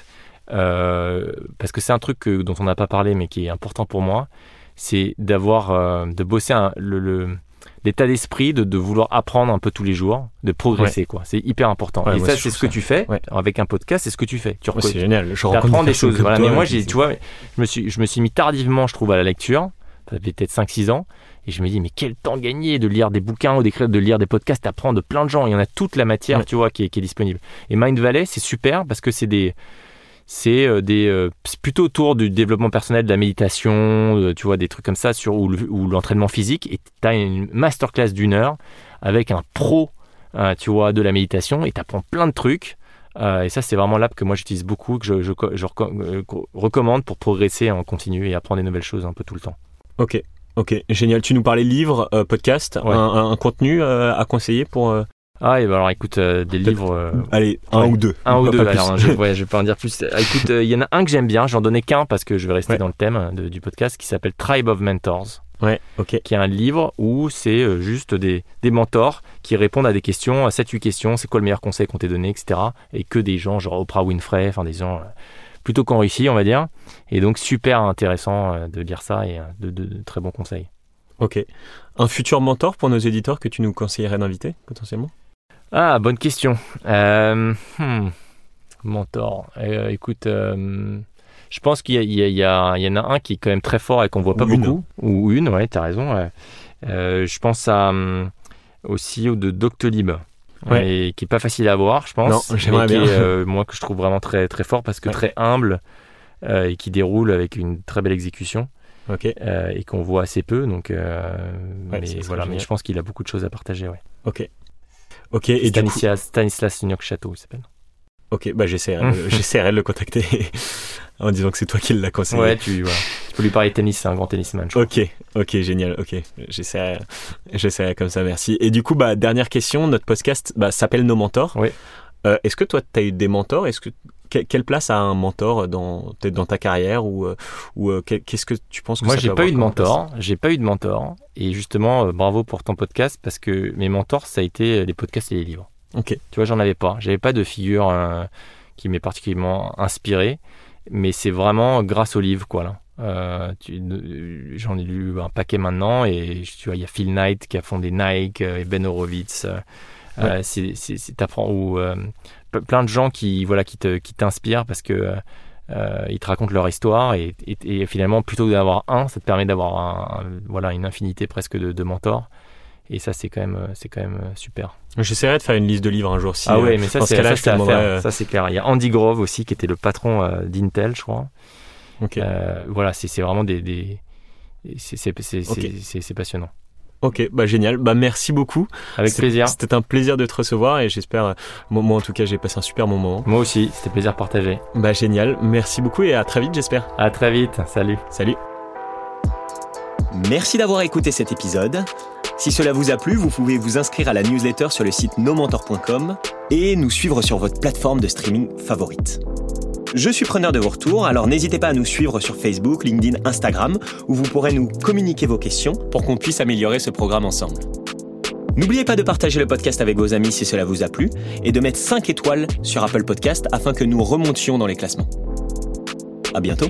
euh, parce que c'est un truc que- dont on n'a pas parlé mais qui est important pour moi, c'est d'avoir, euh, de bosser un- le, le- l'état d'esprit de, de vouloir apprendre un peu tous les jours, de progresser quoi. C'est hyper important. Ouais, Et ça, c'est ce que ça. tu fais Ouais. avec un podcast, c'est ce que tu fais. Tu c'est génial. Je rencontre des choses. Voilà. toi, Mais moi, j'ai, tu vois, je me suis, je me suis mis tardivement, je trouve, à la lecture. Ça fait peut-être 5-6 ans. Et je me dis, mais quel temps gagné de lire des bouquins ou de lire des podcasts, t'apprends de plein de gens. Il y en a toute la matière, Ouais. tu vois, qui est, qui est disponible. Et Mind Valley, c'est super parce que c'est des, c'est euh, des, euh, plutôt autour du développement personnel, de la méditation, euh, tu vois, des trucs comme ça, sur, ou, le- ou l'entraînement physique. Et t'as une masterclass d'une heure avec un pro, tu vois, de la méditation et t'apprends plein de trucs. Euh, et ça, c'est vraiment l'app que moi j'utilise beaucoup, que je, je, je reco- recommande pour progresser en continu et apprendre des nouvelles choses un peu tout le temps. Ok, ok, génial. Tu nous parlais livres, euh, podcast, Ouais. un, contenu euh, à conseiller pour. euh, Ah, et bah alors écoute, euh, des livres. Allez, un Ouais. ou deux. un ou deux, alors je, ouais, je vais pas en dire plus. Écoute, il y en a un que j'aime bien, j'en donnais qu'un parce que je vais rester Ouais. dans le thème de- du podcast qui s'appelle Tribe of Mentors, Ouais, ok. qui est un livre où c'est juste des, des mentors qui répondent à des questions, à 7-8 questions, c'est quoi le meilleur conseil qu'on t'ait donné, etc. Et que des gens genre Oprah Winfrey, enfin des gens plutôt qu'enrichis, on va dire. Et donc super intéressant euh, de lire ça et euh, de, de- de très bons conseils. Ok. Un futur mentor pour nos éditeurs que tu nous conseillerais d'inviter potentiellement? Ah, bonne question. Euh, hmm, mentor. Euh, écoute, euh, je pense qu'il y, en a un qui est quand même très fort et qu'on voit Ou pas une. beaucoup. Ou une, ouais, t'as raison. ouais. Euh, je pense à, hum, au CEO de Doctolib. Ouais. Et qui est pas facile à avoir, je pense. Non, j'aimerais bien. est, euh, moi, que je trouve vraiment très, très fort parce que Ouais. très humble euh, et qui déroule avec une très belle exécution euh, et qu'on voit assez peu. Donc, Ouais, mais voilà, je pense qu'il a beaucoup de choses à partager. Ouais. ok. Ok, et du coup, Stanislas, Stanislas Nyok-Chateau, il s'appelle. Ok, bah j'essaierai, de- j'essaierai de le contacter en disant que c'est toi qui l'as conseillé. Ouais, tu, voilà. tu peux lui parler de tennis, c'est un grand tennisman. je. Ok, ok, génial, ok. J'essaierai, j'essaierai comme ça, merci. Et du coup, bah, dernière question, notre podcast bah, s'appelle Nos Mentors. Oui. Euh, est-ce que toi, tu as eu des mentors? Est-ce que que- quelle place a un mentor dans, peut-être dans ta carrière ou, euh, ou euh, qu'est- qu'est-ce que tu penses que Moi, j'ai pas eu de mentor. J'ai pas eu de mentor. Et justement, bravo pour ton podcast parce que mes mentors, ça a été les podcasts et les livres. Ok, Tu vois, j'en avais pas. J'avais pas de figure euh, qui m'est particulièrement inspiré. Mais c'est vraiment grâce aux livres, quoi. Là. Euh, euh, J'en ai lu un paquet maintenant. Et tu vois, il y a Phil Knight qui a fondé Nike et Ben Horowitz. c'est- t'apprends ou plein de gens qui voilà qui te qui t'inspirent parce que euh, ils te racontent leur histoire et, et- et finalement plutôt que d'avoir un ça te permet d'avoir un, un- voilà une infinité presque de, de mentors et ça c'est quand même euh, c'est quand même euh, super j'essaierai de faire une liste de livres un jour si. ah euh, ouais mais ça ce c'est ça, c'est euh, ça clair il y a Andy Grove aussi qui était le patron euh, d'Intel je crois Ok, Euh, voilà c'est vraiment des, des c'est passionnant ok, bah génial. Bah merci beaucoup. avec plaisir C'était un plaisir de te recevoir et j'espère, euh, moi, moi, en tout cas, j'ai passé un super bon moment. moi aussi c'était plaisir partagé Bah génial. Merci beaucoup et à très vite, j'espère. à très vite salut Salut. Merci d'avoir écouté cet épisode. Si cela vous a plu, vous pouvez vous inscrire à la newsletter sur le site nomentor.com et nous suivre sur votre plateforme de streaming favorite. Je suis preneur de vos retours, alors n'hésitez pas à nous suivre sur Facebook, LinkedIn, Instagram, où vous pourrez nous communiquer vos questions pour qu'on puisse améliorer ce programme ensemble. N'oubliez pas de partager le podcast avec vos amis si cela vous a plu et de mettre 5 étoiles sur Apple Podcast afin que nous remontions dans les classements. À bientôt!